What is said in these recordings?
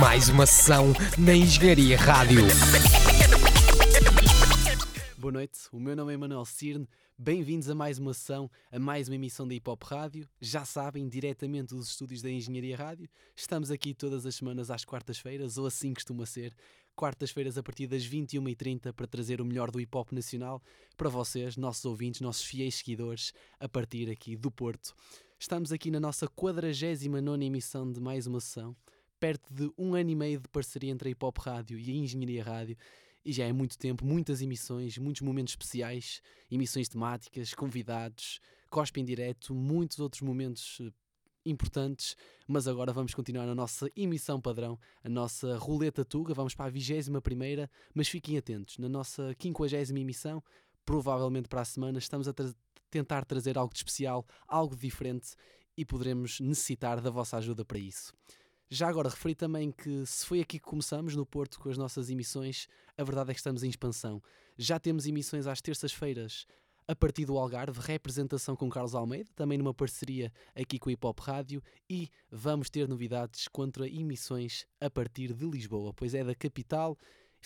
Mais uma sessão na Engenharia Rádio. Boa noite, o meu nome é Manuel Cirne. Bem-vindos a mais uma sessão, a mais uma emissão da Hip Hop Rádio. Já sabem, diretamente dos estúdios da Engenharia Rádio. Estamos aqui todas as semanas às quartas-feiras, ou assim costuma ser. Quartas-feiras a partir das 21h30 para trazer o melhor do hip hop nacional para vocês, nossos ouvintes, nossos fiéis seguidores, a partir aqui do Porto. Estamos aqui na nossa 49 emissão de mais uma sessão, perto de um ano e meio de parceria entre a Hip Hop Rádio e a Engenharia Rádio e já é muito tempo, muitas emissões, muitos momentos especiais, emissões temáticas, convidados, cospe em direto, muitos outros momentos eh, importantes, mas agora vamos continuar na nossa emissão padrão, a nossa roleta Tuga, vamos para a 21 primeira, mas fiquem atentos, na nossa 50 emissão, provavelmente para a semana, estamos a tra tentar trazer algo de especial, algo diferente e poderemos necessitar da vossa ajuda para isso. Já agora referi também que se foi aqui que começamos no Porto com as nossas emissões, a verdade é que estamos em expansão. Já temos emissões às terças-feiras a partir do Algarve, representação com Carlos Almeida, também numa parceria aqui com a Hip Hop Rádio, e vamos ter novidades quanto a emissões a partir de Lisboa, pois é da capital.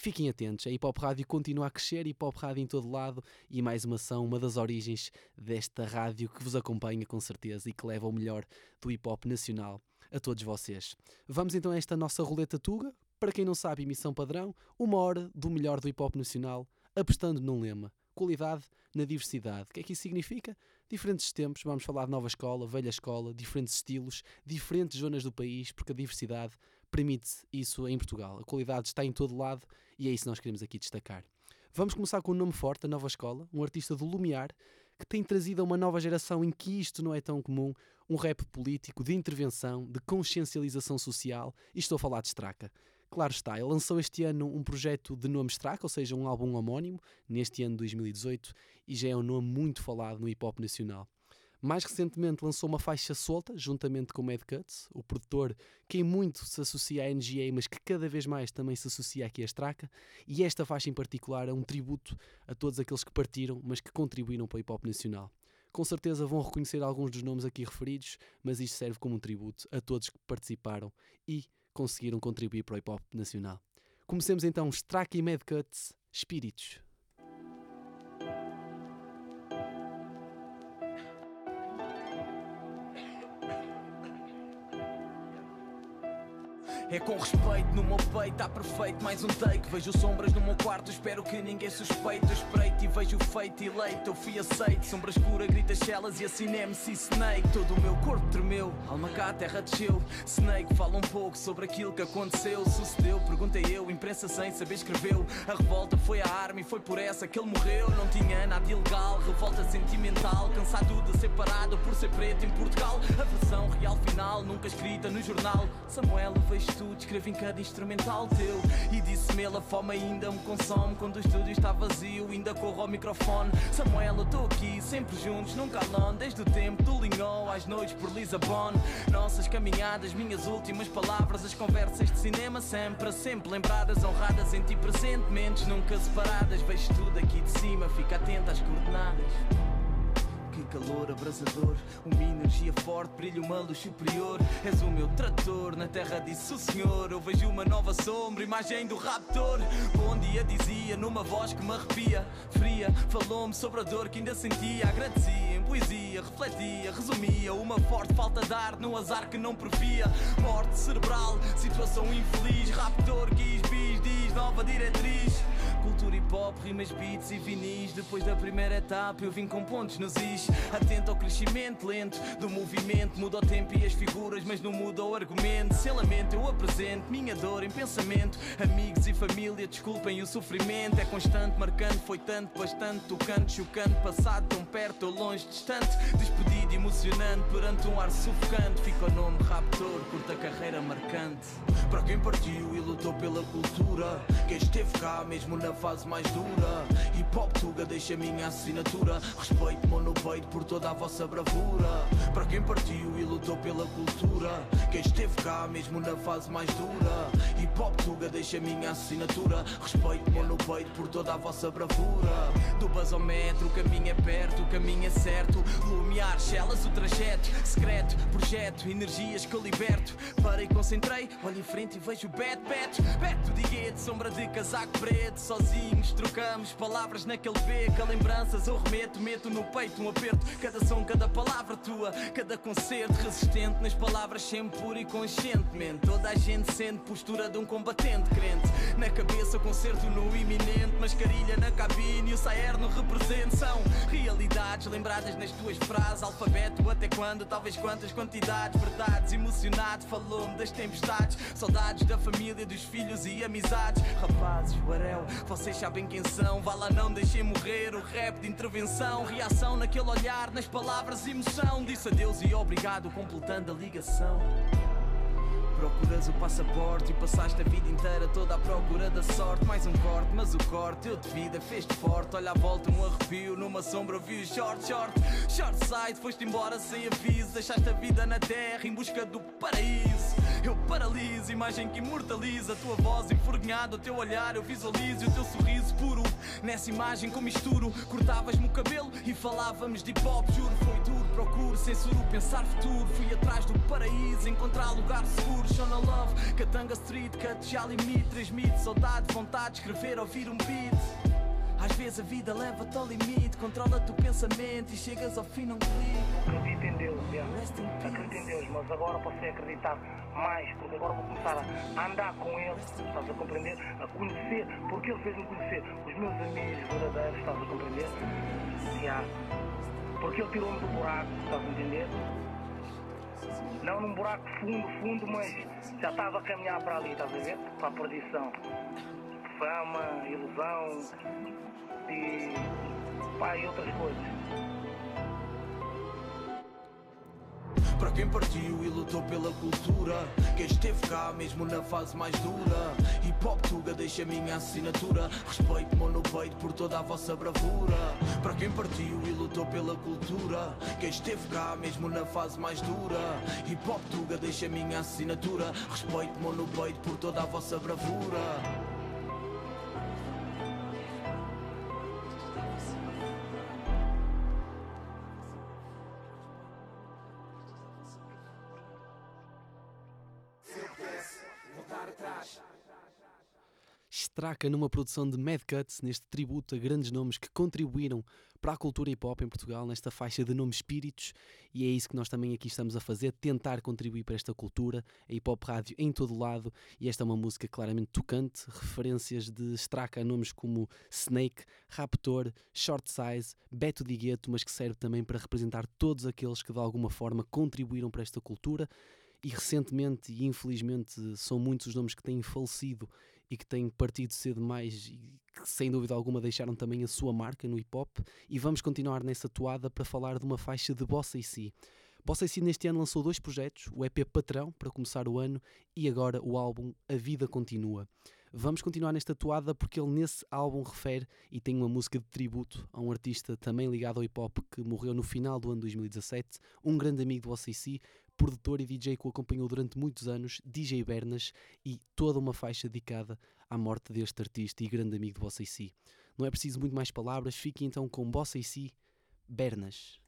Fiquem atentos, a Hip Hop Rádio continua a crescer, Hip Hop Rádio em todo lado, e mais uma ação, uma das origens desta rádio que vos acompanha com certeza e que leva o melhor do hip hop nacional a todos vocês. Vamos então a esta nossa roleta Tuga. Para quem não sabe, emissão padrão, uma hora do melhor do hip hop nacional, apostando num lema: qualidade na diversidade. O que é que isso significa? Diferentes tempos, vamos falar de nova escola, velha escola, diferentes estilos, diferentes zonas do país, porque a diversidade permite isso em Portugal. A qualidade está em todo lado e é isso que nós queremos aqui destacar. Vamos começar com um nome forte, a nova escola, um artista do Lumiar, que tem trazido a uma nova geração em que isto não é tão comum, um rap político de intervenção, de consciencialização social, e estou a falar de Straca. Claro está, ele lançou este ano um projeto de nome Straca, ou seja, um álbum homónimo, neste ano de 2018, e já é um nome muito falado no hip hop nacional. Mais recentemente lançou uma faixa solta, juntamente com Mad Cuts, o produtor que muito se associa à NGA, mas que cada vez mais também se associa aqui a Straca, e esta faixa em particular é um tributo a todos aqueles que partiram, mas que contribuíram para o hip hop nacional. Com certeza vão reconhecer alguns dos nomes aqui referidos, mas isto serve como um tributo a todos que participaram e conseguiram contribuir para o hip hop nacional. Comecemos então Strike e Mad Cuts, Espíritos. É com respeito no meu peito, está perfeito, mais um take. Vejo sombras no meu quarto, espero que ninguém suspeite. Espreito e vejo feito eleito, eu fui aceito. Sombra escura, grita shellas e assim MC Snake. Todo o meu corpo tremeu, alma cá, terra desceu. Snake fala um pouco sobre aquilo que aconteceu. Sucedeu, perguntei eu, imprensa sem saber escreveu. A revolta foi a arma e foi por essa que ele morreu. Não tinha nada ilegal, revolta sentimental. Cansado de ser parado por ser preto em Portugal. A versão real final, nunca escrita no jornal. Samuel, vejo escrevi em cada instrumental teu. E disse-me a fome ainda me consome. Quando o estúdio está vazio, ainda corro ao microfone. Samuel, eu estou aqui, sempre juntos, nunca alone Desde o tempo do Linhó às noites por Lisabon. Nossas caminhadas, minhas últimas palavras As conversas de cinema sempre, sempre lembradas Honradas em ti presentemente, nunca separadas. Vejo tudo aqui de cima, fica atento às coordenadas calor abrasador. Uma energia forte, brilha uma luz superior. És o meu trator, na terra disse o Senhor. Eu vejo uma nova sombra, imagem do raptor. Bom dia dizia, numa voz que me arrepia. Fria, falou-me sobre a dor que ainda sentia. Agradecia em poesia, refletia, resumia. Uma forte falta de ar no azar que não previa. Morte cerebral, situação infeliz. Raptor, quis, bis, diz, nova diretriz Cultura hip hop, rimas, beats e vinis. Depois da primeira etapa eu vim com pontos nos is. Atento ao crescimento lento do movimento. Muda o tempo e as figuras, mas não muda o argumento. Sem lamento eu apresento minha dor em pensamento. Amigos e família, desculpem o sofrimento. É constante, marcante, foi tanto, bastante Tocante, chocante, passado tão perto ou longe, distante. Despedido, emocionante, perante um ar sufocante. Fica o nome Raptor, curta carreira marcante. Para quem partiu e lutou pela cultura Quem esteve cá mesmo na fase mais dura. Hip Hop Tuga deixa a minha assinatura. Respeito-me no peito por toda a vossa bravura. Para quem partiu e lutou pela cultura. Quem esteve cá mesmo na fase mais dura. Hip Hop Tuga deixa a minha assinatura. Respeito-me no peito por toda a vossa bravura. Do basómetro o caminho é perto, o caminho é certo. Lumiar, celas o trajeto. Secreto, projeto, energias que eu liberto. Parei, concentrei, olho em frente e vejo o Beto, Beto Beto de sombra de casaco preto Sozinhos trocamos palavras naquele beco. Lembranças eu remeto, meto no peito um aperto. Cada som, cada palavra tua, cada concerto Resistente. Nas palavras sempre puro e conscientemente. Toda a gente sente postura de um combatente crente. Na cabeça concerto no iminente. Mascarilha na cabine e o sair no represente. São realidades lembradas nas tuas frases. Alfabeto até quando, talvez quantas quantidades. Verdades, emocionado, falou-me das tempestades. Saudades da família, dos filhos e amizades. Rapazes, Barel, vocês sabem quem são Vá lá não deixem morrer o rap de intervenção Reação naquele olhar, nas palavras emoção Disse adeus e obrigado completando a ligação Procuras o passaporte e passaste a vida inteira toda à procura da sorte. Mais um corte, mas o corte eu de vida fez-te forte. Olha à volta, um arrepio, numa sombra vi o short, short. Short side, foste embora sem aviso. Deixaste a vida na terra em busca do paraíso. Eu paraliso, imagem que imortaliza a tua voz enfornhada, o teu olhar eu visualizo o teu sorriso puro. Nessa imagem com misturo, cortavas-me o cabelo e falávamos de hip hop. Juro, foi duro, procuro, censuro, pensar futuro. Fui atrás do paraíso, encontrar lugar seguro. Shona Love, Katanga Street, cut já limite, transmite saudade, vontade de escrever, ouvir um beat. Às vezes a vida leva-te ao limite, controla-te o pensamento e chegas ao fim não clique. Acredito em Deus, yeah. acredito em Deus, mas agora passei a acreditar mais, porque agora vou começar a andar com Ele, estás a compreender? A conhecer, porque Ele fez-me conhecer os meus amigos verdadeiros, estás a compreender? Yeah. Porque Ele tirou-me do buraco, estás a entender? Não num buraco fundo, fundo, mas já estava a caminhar para ali, estás a ver? Para a perdição. Fama, ilusão e, pá, e outras coisas. Para quem partiu e lutou pela cultura Quem esteve cá mesmo na fase mais dura. Hip Hop Tuga deixa a minha assinatura. Respeito-me no peito por toda a vossa bravura. Para quem partiu e lutou pela cultura Quem esteve cá mesmo na fase mais dura. Hip Hop Tuga deixa a minha assinatura. Respeito-me no peito por toda a vossa bravura Straca numa produção de Mad Cuts, neste tributo a grandes nomes que contribuíram para a cultura hip hop em Portugal, nesta faixa de nome Espíritos, e é isso que nós também aqui estamos a fazer, tentar contribuir para esta cultura, a hip hop rádio em todo lado, e esta é uma música claramente tocante, referências de Straca a nomes como Snake, Raptor, Short Size, Beto Di Gueto, mas que serve também para representar todos aqueles que de alguma forma contribuíram para esta cultura, e recentemente e infelizmente são muitos os nomes que têm falecido e que têm partido cedo mais e que sem dúvida alguma deixaram também a sua marca no hip hop e vamos continuar nessa toada para falar de uma faixa de Bossa e Si. Bossa e Si neste ano lançou dois projetos, o EP Patrão para começar o ano e agora o álbum A Vida Continua. Vamos continuar nesta toada porque ele nesse álbum refere e tem uma música de tributo a um artista também ligado ao hip hop que morreu no final do ano 2017, um grande amigo do OCC, produtor e DJ que o acompanhou durante muitos anos, DJ Bernas, e toda uma faixa dedicada à morte deste artista e grande amigo do Bossa Si. Não é preciso muito mais palavras, fique então com Bossa Si, Bernas.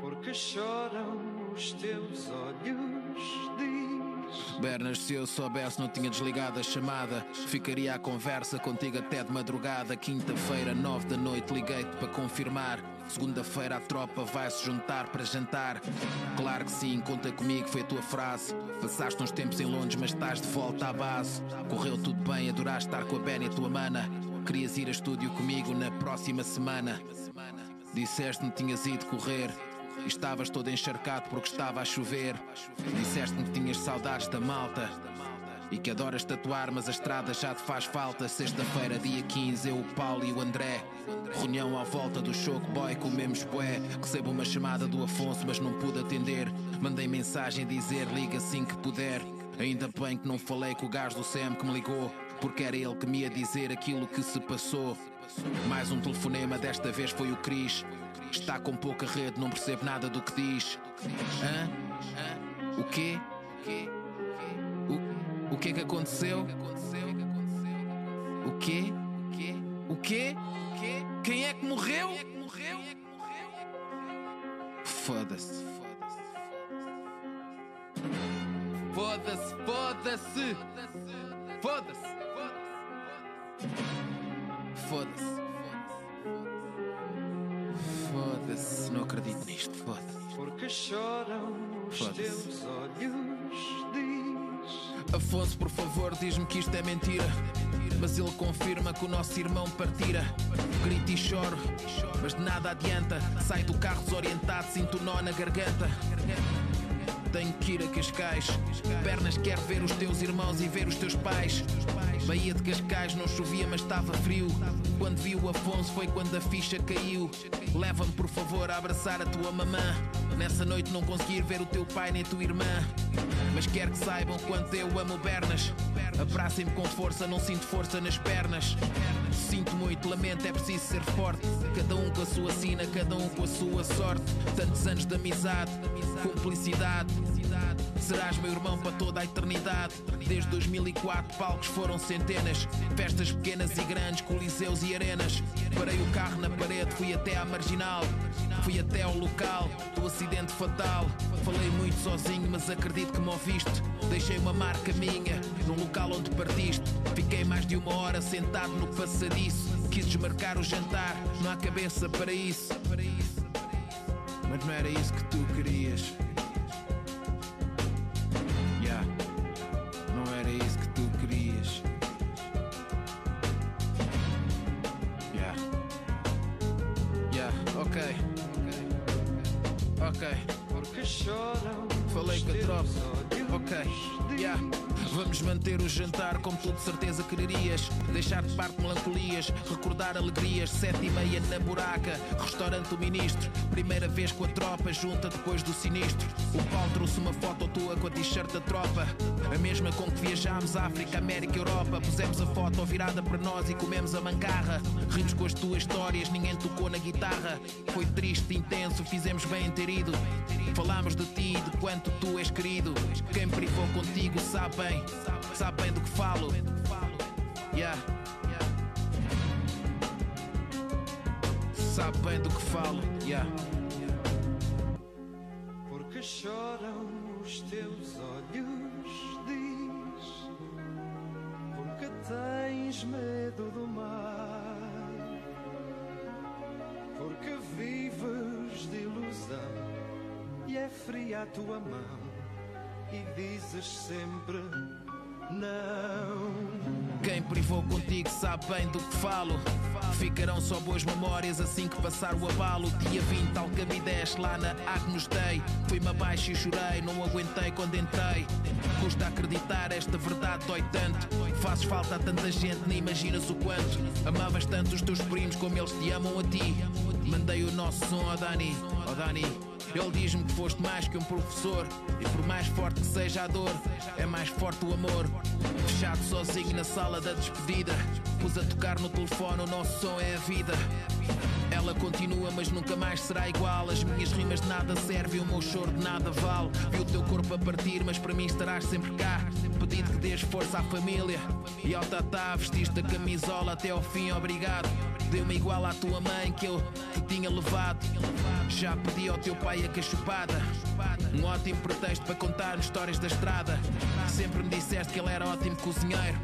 Porque choram os teus olhos, diz. Bernas, se eu soubesse, não tinha desligado a chamada. Ficaria à conversa contigo até de madrugada. Quinta-feira, nove da noite, liguei-te para confirmar. Segunda-feira a tropa vai se juntar para jantar. Claro que sim, conta comigo, foi a tua frase. Passaste uns tempos em Londres, mas estás de volta à base. Correu tudo bem, adoraste estar com a Ben e a tua mana. Querias ir a estúdio comigo na próxima semana. Disseste-me tinhas ido correr. Estavas todo encharcado porque estava a chover. Disseste-me que tinhas saudades da malta. E que adoras tatuar, mas a estrada já te faz falta. Sexta-feira, dia 15, eu, o Paulo e o André. Reunião à volta do Choco Boy, comemos bué. Recebo uma chamada do Afonso, mas não pude atender. Mandei mensagem dizer liga assim que puder. Ainda bem que não falei com o gajo do SEM que me ligou, porque era ele que me ia dizer aquilo que se passou. Mais um telefonema, desta vez foi o Cris. Está com pouca rede, não percebe nada do que diz. Hã? Hã? O quê? O, o que é que aconteceu? O quê? O quê? O quê? Quem é que morreu? Foda-se. Foda-se, foda-se. Foda-se. Foda-se. Foda-se. Não acredito nisto. Foda-se. Porque choram os Foda-se. teus olhos, diz. Afonso, por favor, diz-me que isto é mentira. Mas ele confirma que o nosso irmão partira. Grito e choro, mas de nada adianta. Sai do carro desorientado, sinto nó na garganta. Tenho que ir a Cascais. Pernas quer ver os teus irmãos e ver os teus pais. Baía de Cascais não chovia, mas estava frio. Quando vi o Afonso foi quando a ficha caiu. Leva-me, por favor, a abraçar a tua mamã. Nessa noite não consegui ver o teu pai nem tua irmã. Mas quero que saibam quanto eu amo Bernas. Abracem-me com força, não sinto força nas pernas. Sinto muito, lamento, é preciso ser forte. Cada um com a sua sina, cada um com a sua sorte. Tantos anos de amizade, cumplicidade. Serás meu irmão para toda a eternidade. Desde 2004, palcos foram centenas. Festas pequenas e grandes, coliseus e arenas. Parei o carro na parede, fui até à marginal. Fui até ao local do acidente fatal. Falei muito sozinho, mas acredito que me ouviste. Deixei uma marca minha num local onde partiste. Fiquei mais de uma hora sentado no passadiço. Quis desmarcar o jantar, não há cabeça para isso. Mas não era isso que tu querias. Falei tropa. olhos, Ok. Yeah. Vamos manter o jantar como tu de certeza quererias. Deixar de parte melancolias, recordar alegrias. Sete e meia na buraca, restaurante do ministro. Primeira vez com a tropa, junta depois do sinistro. O Paulo trouxe uma foto tua com a t-shirt da tropa. A mesma com que viajámos África, América, Europa. Pusemos a foto virada para nós e comemos a mancarra. Rimos com as tuas histórias, ninguém tocou na guitarra. Foi triste, intenso, fizemos bem em ter ido. Falámos de ti, de quanto tu és querido. Quem privou contigo sabe bem, sabe bem do que falo. Yeah. Sabe do que falo. Yeah. Porque choram os teus olhos, diz. Porque tens medo do mar. Porque vives de ilusão e é fria a tua mão. E dizes sempre não. Quem privou contigo sabe bem do que falo. Ficarão só boas memórias assim que passar o abalo. Dia 20, Alcabidez, lá na Agnus Dei. Fui-me abaixo e chorei, não aguentei quando entrei. Custa acreditar, esta verdade dói tanto. Fazes falta a tanta gente, nem imaginas o quanto. Amavas tanto os teus primos como eles te amam a ti. Mandei o nosso som ao Dani, ao Dani. Ele diz-me que foste mais que um professor. E por mais forte que seja a dor, é mais forte o amor. Fechado sozinho na sala da despedida. Pus a tocar no telefone, o nosso som é a vida. Ela continua, mas nunca mais será igual. As minhas rimas de nada servem, o meu choro de nada vale. Vi o teu corpo a partir, mas para mim estarás sempre cá. Pedido que dês força à família. E ao tatá, vestiste a camisola até ao fim, obrigado. Deu-me igual à tua mãe que eu te tinha levado. Já pedi ao teu pai a cachupada. Um ótimo pretexto para contar histórias da estrada. Sempre me disseste que ele era ótimo cozinheiro.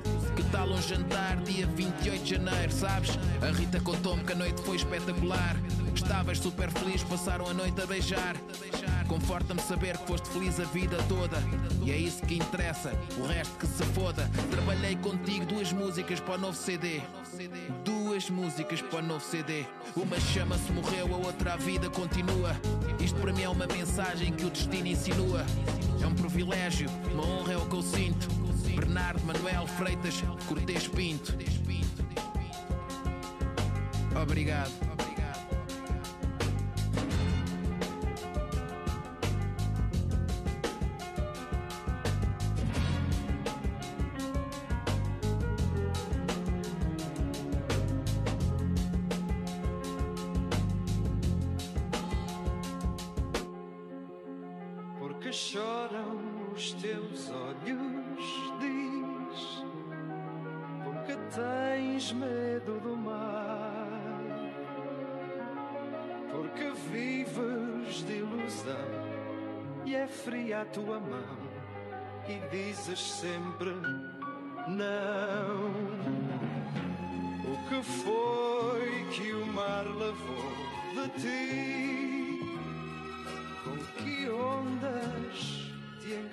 Que tal um jantar dia 28 de janeiro, sabes? A Rita contou-me que a noite foi espetacular. Estavas super feliz, passaram a noite a beijar. Conforta-me saber que foste feliz a vida toda. E é isso que interessa, o resto que se foda. Trabalhei contigo duas músicas para o novo CD. Duas músicas para o novo CD. Uma chama-se Morreu, a outra A Vida Continua. Isto para mim é uma mensagem que o destino insinua. É um privilégio, uma honra é o que eu sinto. Bernardo Manuel Freitas Cortês Pinto. Obrigado. Porque choram os teus olhos diz porque tens medo do mar. Porque vives de ilusão e é fria a tua mão e dizes sempre não. O que foi que o mar levou de ti?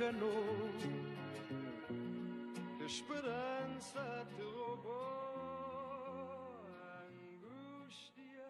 Enganou? Que esperança te roubou? A angústia.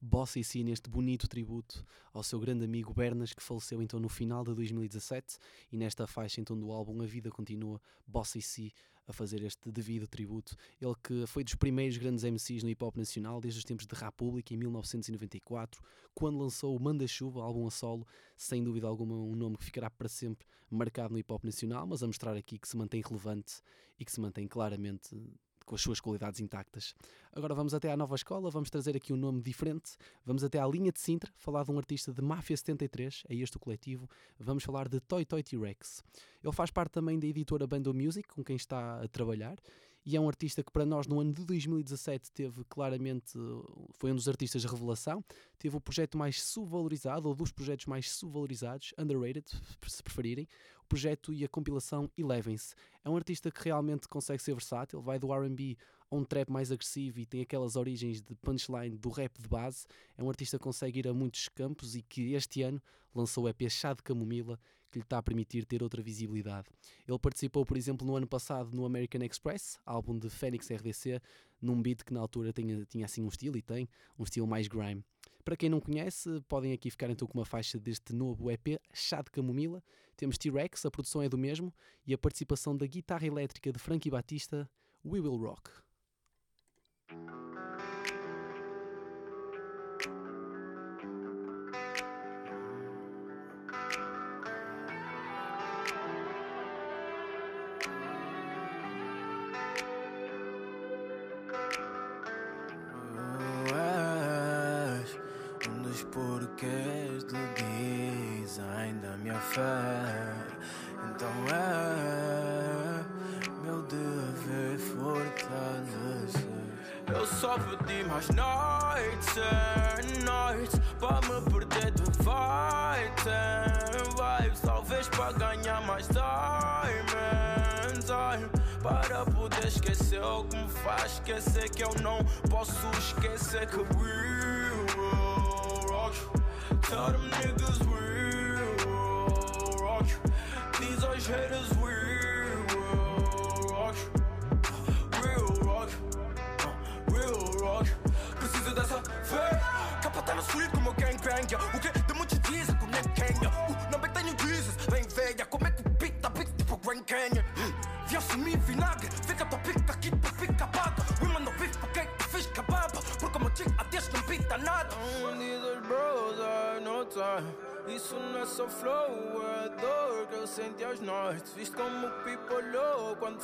Bossa si neste bonito tributo ao seu grande amigo Bernas, que faleceu então no final de 2017, e nesta faixa então do álbum A Vida Continua, Bossa si a fazer este devido tributo. Ele que foi dos primeiros grandes MCs no hip hop nacional, desde os tempos de República, em 1994, quando lançou o Manda-Chuva, álbum a solo, sem dúvida alguma um nome que ficará para sempre marcado no hip hop nacional, mas a mostrar aqui que se mantém relevante e que se mantém claramente com as suas qualidades intactas. Agora vamos até à nova escola, vamos trazer aqui um nome diferente, vamos até à linha de Sintra, falar de um artista de Máfia 73, é este o coletivo, vamos falar de Toy Toy T-Rex. Ele faz parte também da editora Bando Music, com quem está a trabalhar, e é um artista que para nós no ano de 2017 teve claramente, foi um dos artistas de revelação, teve o projeto mais subvalorizado, ou dos projetos mais subvalorizados, underrated, se preferirem, projeto e a compilação Elevens. É um artista que realmente consegue ser versátil, vai do R&B a um trap mais agressivo e tem aquelas origens de punchline do rap de base. É um artista que consegue ir a muitos campos e que este ano lançou o EP Chá de Camomila, que lhe está a permitir ter outra visibilidade. Ele participou, por exemplo, no ano passado no American Express, álbum de Phoenix RDC, num beat que na altura tinha, tinha assim um estilo e tem, um estilo mais grime. Para quem não conhece, podem aqui ficar então com uma faixa deste novo EP, Chá de Camomila. Temos T-Rex, a produção é do mesmo, e a participação da guitarra elétrica de Frankie Batista, We Will Rock.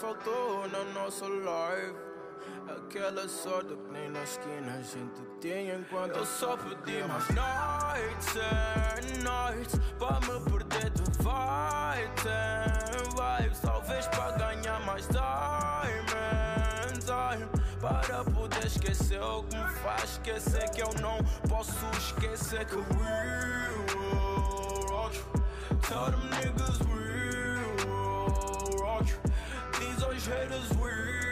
Faltou na nossa live. Aquela sorte que nem na esquina a gente tinha enquanto eu só pedi mais nights and nights para me perder de vibes and vibes. Talvez para ganhar mais time time. Para poder esquecer o que me faz esquecer que eu não posso esquecer que we rock. Tell them niggas we haters we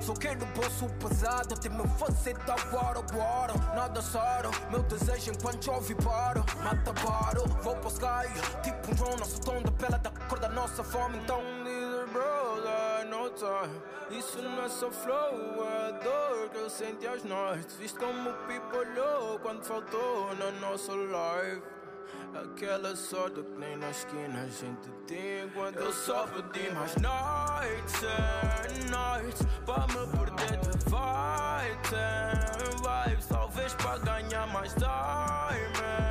Só quero bolso pesado, tem meu fazer da agora, agora. Nada sará, meu desejo enquanto chove para. Mata paro, vou para o sky. Tipo um drone, nosso tom da pele da cor da nossa fome. Então, bros are no time. Isso não é só flow, é dor que eu senti às noites. Visto como o people olhou quando faltou na nossa live. Aquela sorte que nem na esquina a gente tem enquanto eu só pedi mais and nights para me perder de vibes vibes talvez para ganhar mais time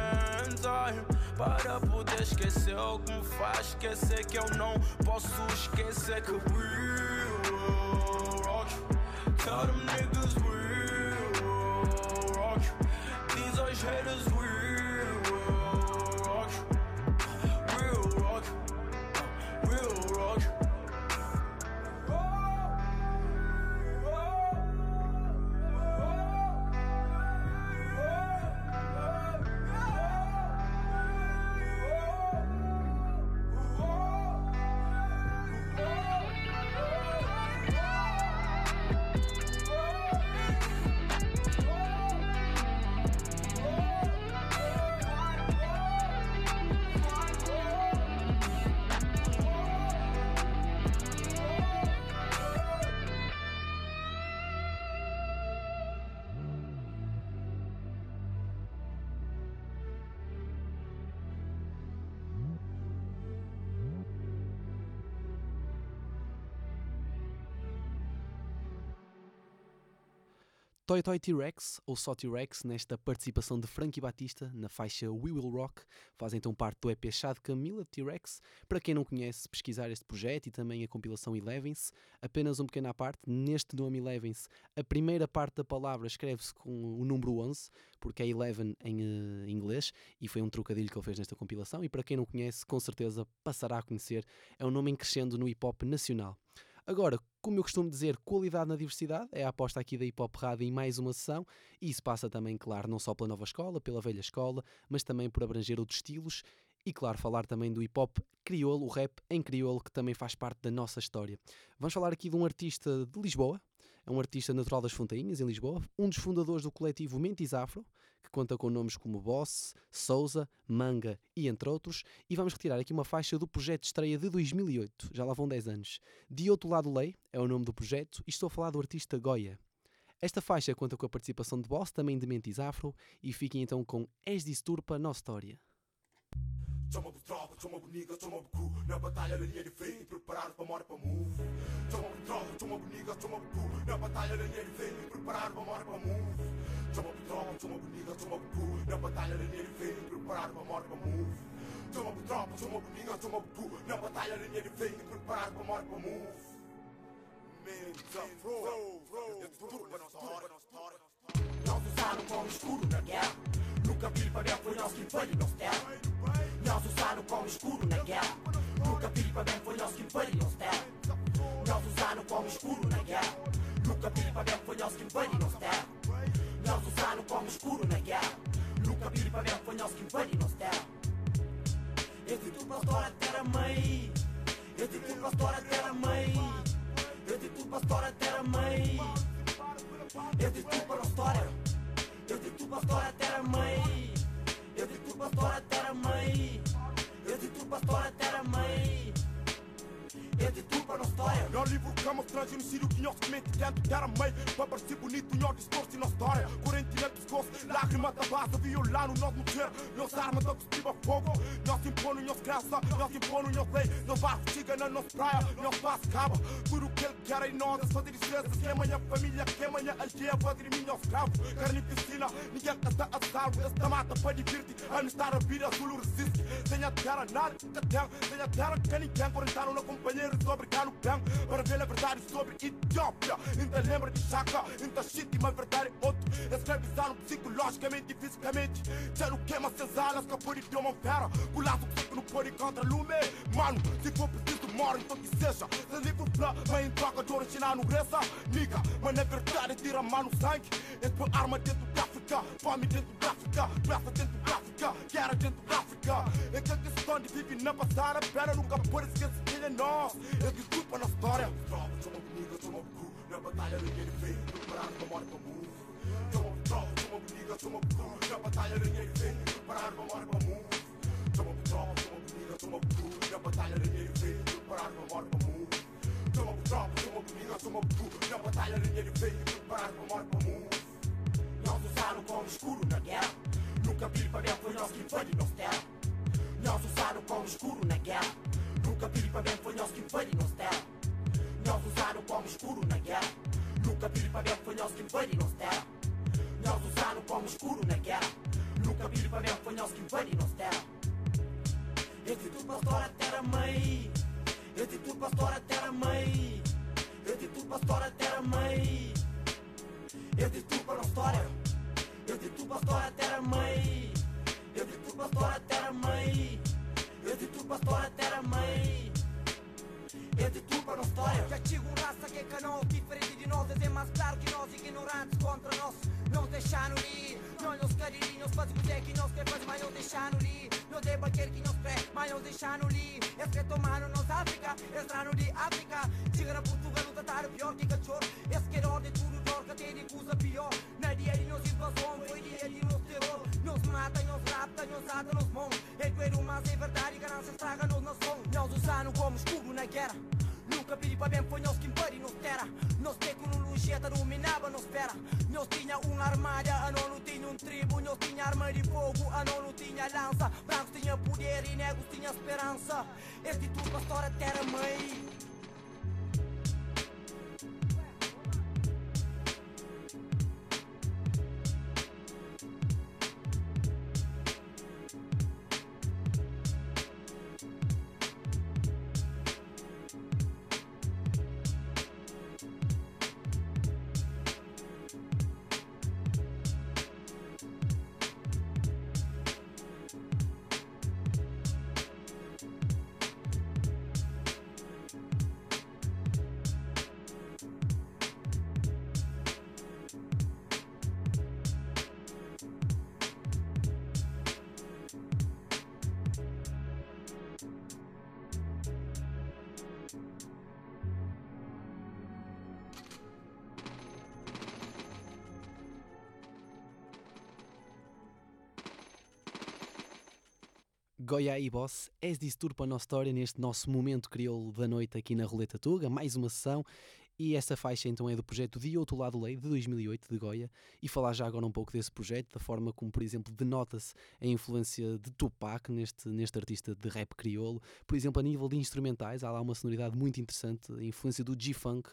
time para poder esquecer o que me faz esquecer que eu não posso esquecer que we will rock you. Tell them niggas we will rock you. These are haters we Toy Toy T-Rex, ou só T-Rex, nesta participação de Frankie Batista na faixa We Will Rock, faz então parte do EP Chá de Camila T-Rex. Para quem não conhece, pesquisar este projeto e também a compilação Elevens, apenas um pequeno à parte, neste nome Elevens, a primeira parte da palavra escreve-se com o número 11, porque é Eleven em uh, inglês, e foi um trocadilho que ele fez nesta compilação, e para quem não conhece, com certeza passará a conhecer, é um nome em crescendo no hip-hop nacional. Agora, como eu costumo dizer, qualidade na diversidade é a aposta aqui da Hip Hop Rádio em mais uma sessão, e isso passa também, claro, não só pela nova escola, pela velha escola, mas também por abranger outros estilos. E, claro, falar também do hip hop crioulo, o rap em crioulo, que também faz parte da nossa história. Vamos falar aqui de um artista de Lisboa, é um artista natural das Fontainhas, em Lisboa, um dos fundadores do coletivo Mentis Afro, que conta com nomes como Boss, Souza, Manga e entre outros, e vamos retirar aqui uma faixa do projeto de estreia de 2008, já lá vão 10 anos. De Outro Lado Lei é o nome do projeto e estou a falar do artista Goya. Esta faixa conta com a participação de Boss, também de Mentis Afro, e fiquem então com És Disturpa Nossa História. Chama-me tropa, chama-me nigga, chama-me crew. Na batalha da linha de frente, preparado para morte para move. Chama-me tropa, chama-me nigga, chama-me crew. Na batalha da linha de frente, preparado para morte para move. Chama-me tropa, chama-me nigga, chama-me crew. Na batalha da linha de frente, preparado para morte para move. Chama-me tropa, chama-me nigga, chama-me crew. Na batalha da linha de frente, preparado para morte para move. Nós usaram como escuro na guerra? Nunca vi para ver, foi nós que foi nosso terra Nós usaram como escuro na guerra. Nunca vi para ver, foi nós que nosso terra Nós usaram como escuro na guerra. Nunca vi para ver, foi nós que nosso terra Nós usaram como escuro na guerra. Nunca vi para ver, foi nós que nosso terra tu pastor até a mãe. Esse tu pastor até a mãe. Esse tu pastor até a mãe. Esse tu para a história eu digo tu pastor até a mãe. Eu digo tu pastor até a mãe Eu digo tu pastor até a mãe Eu digo tu para a história. Meu livro que mostra genocídio que nós comete dentro da mãe Para parecer bonito, nós distorce na história. Quarentena pescoço, lágrima da base Violando nós mulher, nós armas da cuspiva fogo. Nós impondo nós graça, nós impondo nós lei Nós barco chega na nossa praia, nós faz caba Tudo que ele quer em nós é fazer licença. Que é minha família, que é minha aldeia Fazer mim nosso escravo, carne e piscina Ninguém está a salvo, esta mata para divertir A me estar a vida, azul resiste. Sem a terra, nada que tem Sem a terra companheira sobre cá no pão Para ver a verdade sobre Etiópia. Ainda lembra de Chaka, ainda shit uma verdade é outro Escravizaram psicologicamente e fisicamente. Já não queima seus alas, que por idioma fera. O laço psico não pode contra lume. Mano, se for preciso moro, então que seja. Sem livro pra, mas em troca de original no reza. Nigga, mas na verdade tira mano sangue. Tua arma dentro da África Fome dentro da África, pressa dentro da África Guerra dentro da África. É que a questão de vive na passada Pera, nunca pode esquecer quem é nós. É desculpa na história. Tropa, chama comigo, chama crew Na batalha ninguém vem, preparado pra morte pra move Chama tropa, chama comigo, chama crew Na batalha ninguém vem, preparado pra morte pra move Chama tropa, chama comigo, chama crew Na batalha ninguém vem, preparado pra morte pra move Chama tropa, chama comigo, chama crew Na batalha ninguém vem, preparado pra morte pra move Nós usaram como escuro na guerra. Nunca vi ver, foi nós que foi de nossa terra Nós usaram como escuro na guerra. Nunca vi ver, foi nós que foi de nossa terra Nós usaram como escuro na guerra. Nunca vi ver, foi nós que foi de nossa terra Nós usaram como escuro na guerra. Nunca vi ver, foi nós que foi de nossa terra digo tudo para a história até a mãe. Digo tudo para a história até a mãe. Digo tudo para a história até a mãe. Eu para a história. Eu para a história até a mãe. Eu para a história até a mãe. Eu para a história até a mãe. Eu para a história. Já digo raça que é canal diferente de nós. É mais claro que nós ignorantes contra nós. Não deixando ir. Não nos é que nós quer fazer, mas não deixando ir. Não é qualquer que nos pré, mas não. É que tomando nos África, estrano de África. Chega na Portugal, não tratar pior que cachorro. Esse que era ordem tudo torca, tem de coisa pior. Na dia de nos invasão, foi de nos terror. Nos mata, nos rapta, nos ata, nos mão. É que mas é verdade, ganância estraga nos nação. Nós usando como escudo na guerra. Nunca pedi para bem, foi nós que impari nos terra. Nós tecnologia dominava, nos espera. Nós tinha uma armária, a não tinha um tribo. Nós tinha arma de fogo, a não tinha lança. Brancos tinha poder e negros tinha esperança. Este tudo história terra mãe. Goya e Boss, és para a nossa história neste nosso momento crioulo da noite aqui na Roleta Tuga, mais uma sessão. E essa faixa então é do projeto De Outro Lado Lei, de 2008, de Goya. E falar já agora um pouco desse projeto, da forma como, por exemplo, denota-se a influência de Tupac neste, neste artista de rap crioulo. Por exemplo, a nível de instrumentais, há lá uma sonoridade muito interessante, a influência do G-Funk,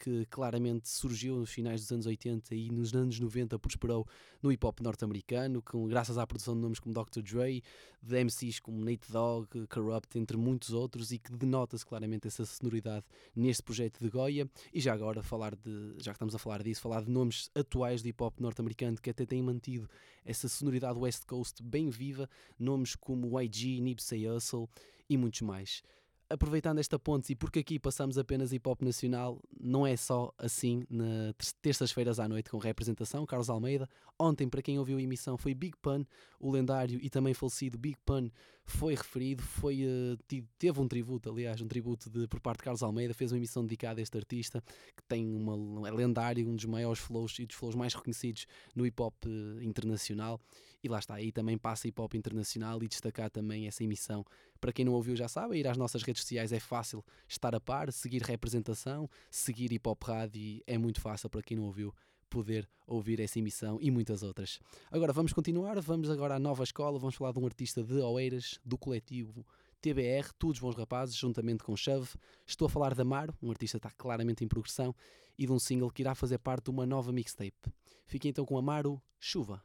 que claramente surgiu nos finais dos anos 80 e nos anos 90 prosperou no hip hop norte-americano, com, graças à produção de nomes como Dr. Dre, de MCs como Nate Dogg, Corrupt, entre muitos outros, e que denota-se claramente essa sonoridade neste projeto de Goya. E já agora, falar de, já que estamos a falar disso, falar de nomes atuais de hip hop norte-americano que até têm mantido essa sonoridade West Coast bem viva, nomes como YG, Nipsey Hussle e muitos mais aproveitando esta ponte e porque aqui passamos apenas hip hop nacional, não é só assim na terças-feiras à noite com representação. Carlos Almeida, ontem, para quem ouviu a emissão, foi Big Pun, o lendário e também falecido Big Pun, foi referido, foi, uh, teve um tributo, aliás, um tributo de, por parte de Carlos Almeida, fez uma emissão dedicada a este artista que tem uma, é lendário, um dos maiores flows e dos flows mais reconhecidos no hip hop uh, internacional. E lá está, aí também passa hip hop internacional e destacar também essa emissão para quem não ouviu já sabe, ir às nossas redes sociais é fácil estar a par, seguir representação, seguir Hip Hop Rádio é muito fácil para quem não ouviu poder ouvir essa emissão e muitas outras. Agora vamos continuar, vamos agora à nova escola, vamos falar de um artista de Oeiras, do coletivo TBR, todos bons rapazes, juntamente com Chave. Estou a falar de Amaro, um artista que está claramente em progressão, e de um single que irá fazer parte de uma nova mixtape. Fiquem então com Amaro, Chuva.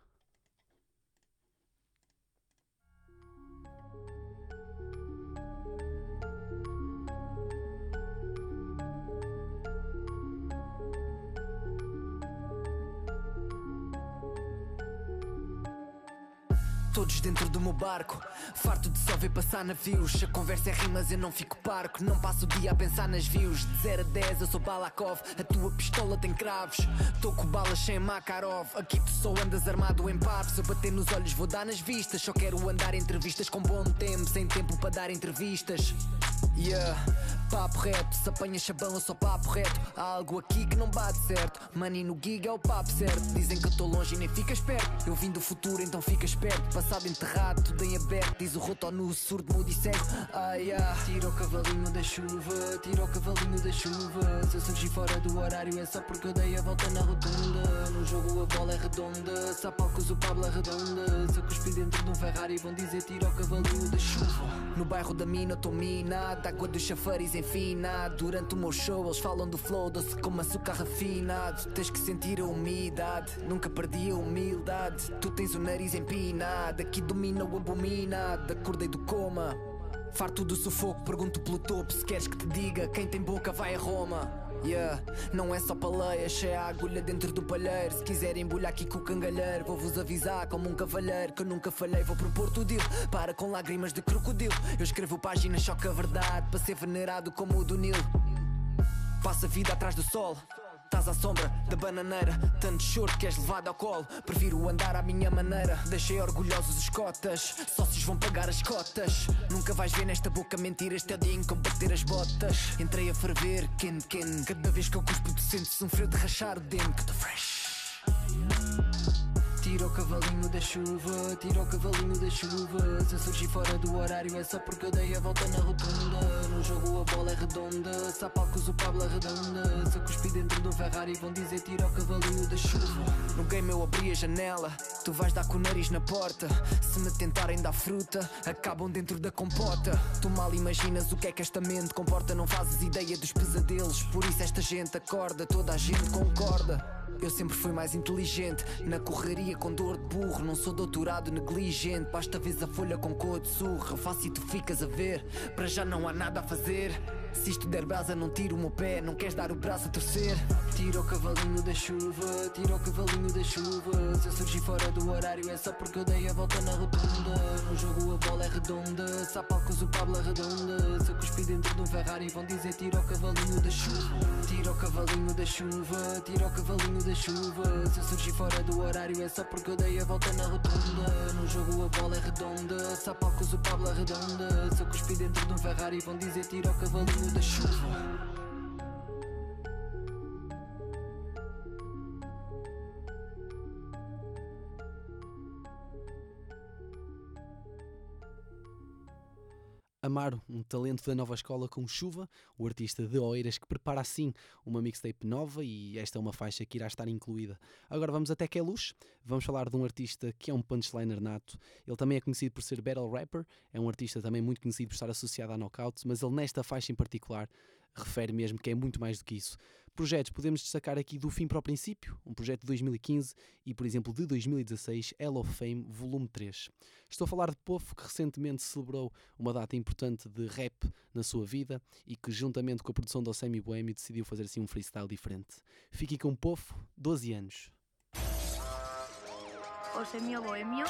Todos dentro do meu barco, farto de só ver passar navios. A conversa é rimas, eu não fico parco. Não passo o dia a pensar nas views. De 0 a 10, eu sou Balakov. A tua pistola tem cravos. Tô com balas sem Makarov. Aqui tu só andas armado em papo. Se eu bater nos olhos, vou dar nas vistas. Só quero andar em entrevistas com bom tempo, sem tempo para dar entrevistas. Yeah, papo reto, se apanha chabão eu sou papo reto. Há algo aqui que não bate certo. Money no gig é o papo certo. Dizem que eu tô longe e nem ficas perto. Eu vim do futuro, então fica esperto. Passado enterrado, tudo em aberto. Diz o roto no surdo, mudo e cego. Ah, yeah. Tira o cavalinho da chuva, tira o cavalinho da chuva. Se eu surgir fora do horário é só porque eu dei a volta na rotunda. No jogo a bola é redonda, se há palcos o Pablo é redonda. Se eu cuspi dentro de um Ferrari vão dizer tira o cavalinho da chuva. No bairro da mina eu tô minado água dos chafariz enfinado Durante o meu show eles falam do flow doce como açúcar refinado Tens que sentir a umidade, nunca perdi a humildade Tu tens o nariz empinado, aqui domina o abominado Acordei do coma Farto do sufoco, pergunto pelo topo se queres que te diga. Quem tem boca vai a Roma. Yeah, não é só paleia, cheia a agulha dentro do palheiro. Se quiserem embolhar aqui com o cangalheiro, vou-vos avisar como um cavalheiro que eu nunca falhei. Vou propor tudo deal, para com lágrimas de crocodilo. Eu escrevo páginas que a verdade, para ser venerado como o do Nilo. Passa a vida atrás do sol. Estás à sombra da bananeira, tanto choro que és levado ao colo. Prefiro andar à minha maneira. Deixei orgulhosos os cotas, sócios vão pagar as cotas. Nunca vais ver nesta boca mentiras, este é o dia em que bater as botas. Entrei a ferver, ken ken. Cada vez que eu cuspo, tu sentes um frio de rachar o dente. Fresh. Tira o cavalinho da chuva, tira o cavalinho da chuva. Se surgir fora do horário é só porque eu dei a volta na rotunda. No jogo a bola é redonda, se o Pablo é redonda. Se eu cuspi dentro do Ferrari vão dizer tira o cavalinho da chuva. No game eu abri a janela, tu vais dar com o nariz na porta. Se me tentarem dar fruta, acabam dentro da compota. Tu mal imaginas o que é que esta mente comporta, não fazes ideia dos pesadelos. Por isso esta gente acorda, toda a gente concorda. Eu sempre fui mais inteligente. Na correria com dor de burro Não sou doutorado negligente. Basta vez a folha com cor de surra Faço e tu ficas a ver. Para já não há nada a fazer se isto der brasa, não tiro o meu pé, não queres dar o braço a torcer. Tira o cavalinho da chuva, tira o cavalinho da chuva. Se eu surgir fora do horário é só porque eu dei a volta na rotunda. No jogo a bola é redonda, se há palcos o Pablo é redonda. Se eu cuspi dentro de um Ferrari vão dizer tira o cavalinho da chuva. Tira o cavalinho da chuva, tira o cavalinho da chuva. Se eu surgir fora do horário é só porque eu dei a volta na rotunda. No jogo a bola é redonda, se há palcos o Pablo é redonda. Se eu cuspi dentro de um Ferrari vão dizer tira o cavalinho da chuva. Amaro, um talento da nova escola com chuva, o artista de Oeiras que prepara assim uma mixtape nova e esta é uma faixa que irá estar incluída. Agora vamos até que é luz, vamos falar de um artista que é um punchliner nato. Ele também é conhecido por ser battle rapper, é um artista também muito conhecido por estar associado a knockouts, mas ele nesta faixa em particular refere mesmo que é muito mais do que isso. Projetos podemos destacar aqui do fim para o princípio, um projeto de 2015 e, por exemplo, de 2016, Hell of Fame Volume 3. Estou a falar de Pofo, que recentemente celebrou uma data importante de rap na sua vida e que, juntamente com a produção do Semi Boêmio, decidiu fazer assim um freestyle diferente. Fique com Pofo, 12 anos. O Boêmio.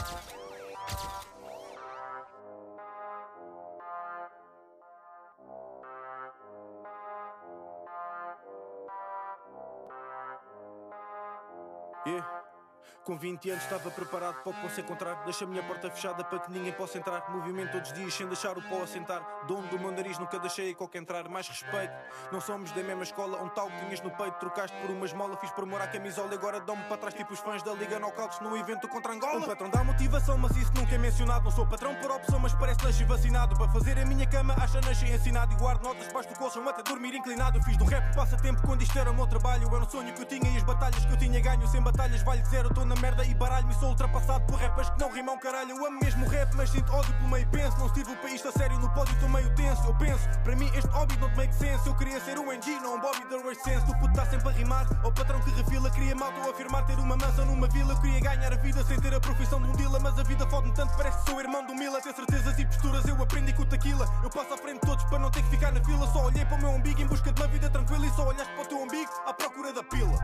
Com 20 anos estava preparado para o que posso encontrar. Deixa a minha porta fechada para que ninguém possa entrar. Movimento todos os dias sem deixar o pó assentar. Dono do meu nariz, nunca deixei qualquer entrar. Mais respeito, não somos da mesma escola. Um tal que tinhas no peito, trocaste por uma esmola. Fiz por à camisola e agora dão-me para trás. Tipo os fãs da Liga Knockouts no evento contra Angola. Um patrão dá motivação, mas isso nunca é mencionado. Não sou patrão por opção, mas parece nasci vacinado. Para fazer a minha cama, acha nasci ensinado. E guardo notas debaixo do colchão até dormir inclinado. Eu fiz do rap passatempo quando isto era o meu trabalho. Era um sonho que eu tinha e as batalhas que eu tinha ganho. Sem batalhas vale zero, estou na merda e baralho-me. Sou ultrapassado por rappers que não rimam caralho. Eu amo mesmo rap, mas sinto ódio pelo meio. Penso, não sirvo para isto a sério. No pódio estou meio tenso. Eu penso, para mim este hobby não make sense. Eu queria ser um NG, não um Bobby da Race Sense. O puto está sempre a rimar. Ao patrão que refila, queria mal, estou a afirmar ter uma mansão numa vila. Eu queria ganhar a vida sem ter a profissão de um dealer. Mas a vida fode-me tanto, parece que sou irmão do Mila. Ter certezas e posturas, eu aprendi com o taquila. Eu passo à frente de todos para não ter que ficar na fila. Só olhei para o meu umbigo em busca de uma vida tranquila. E só olhaste para o teu umbigo à procura da pila.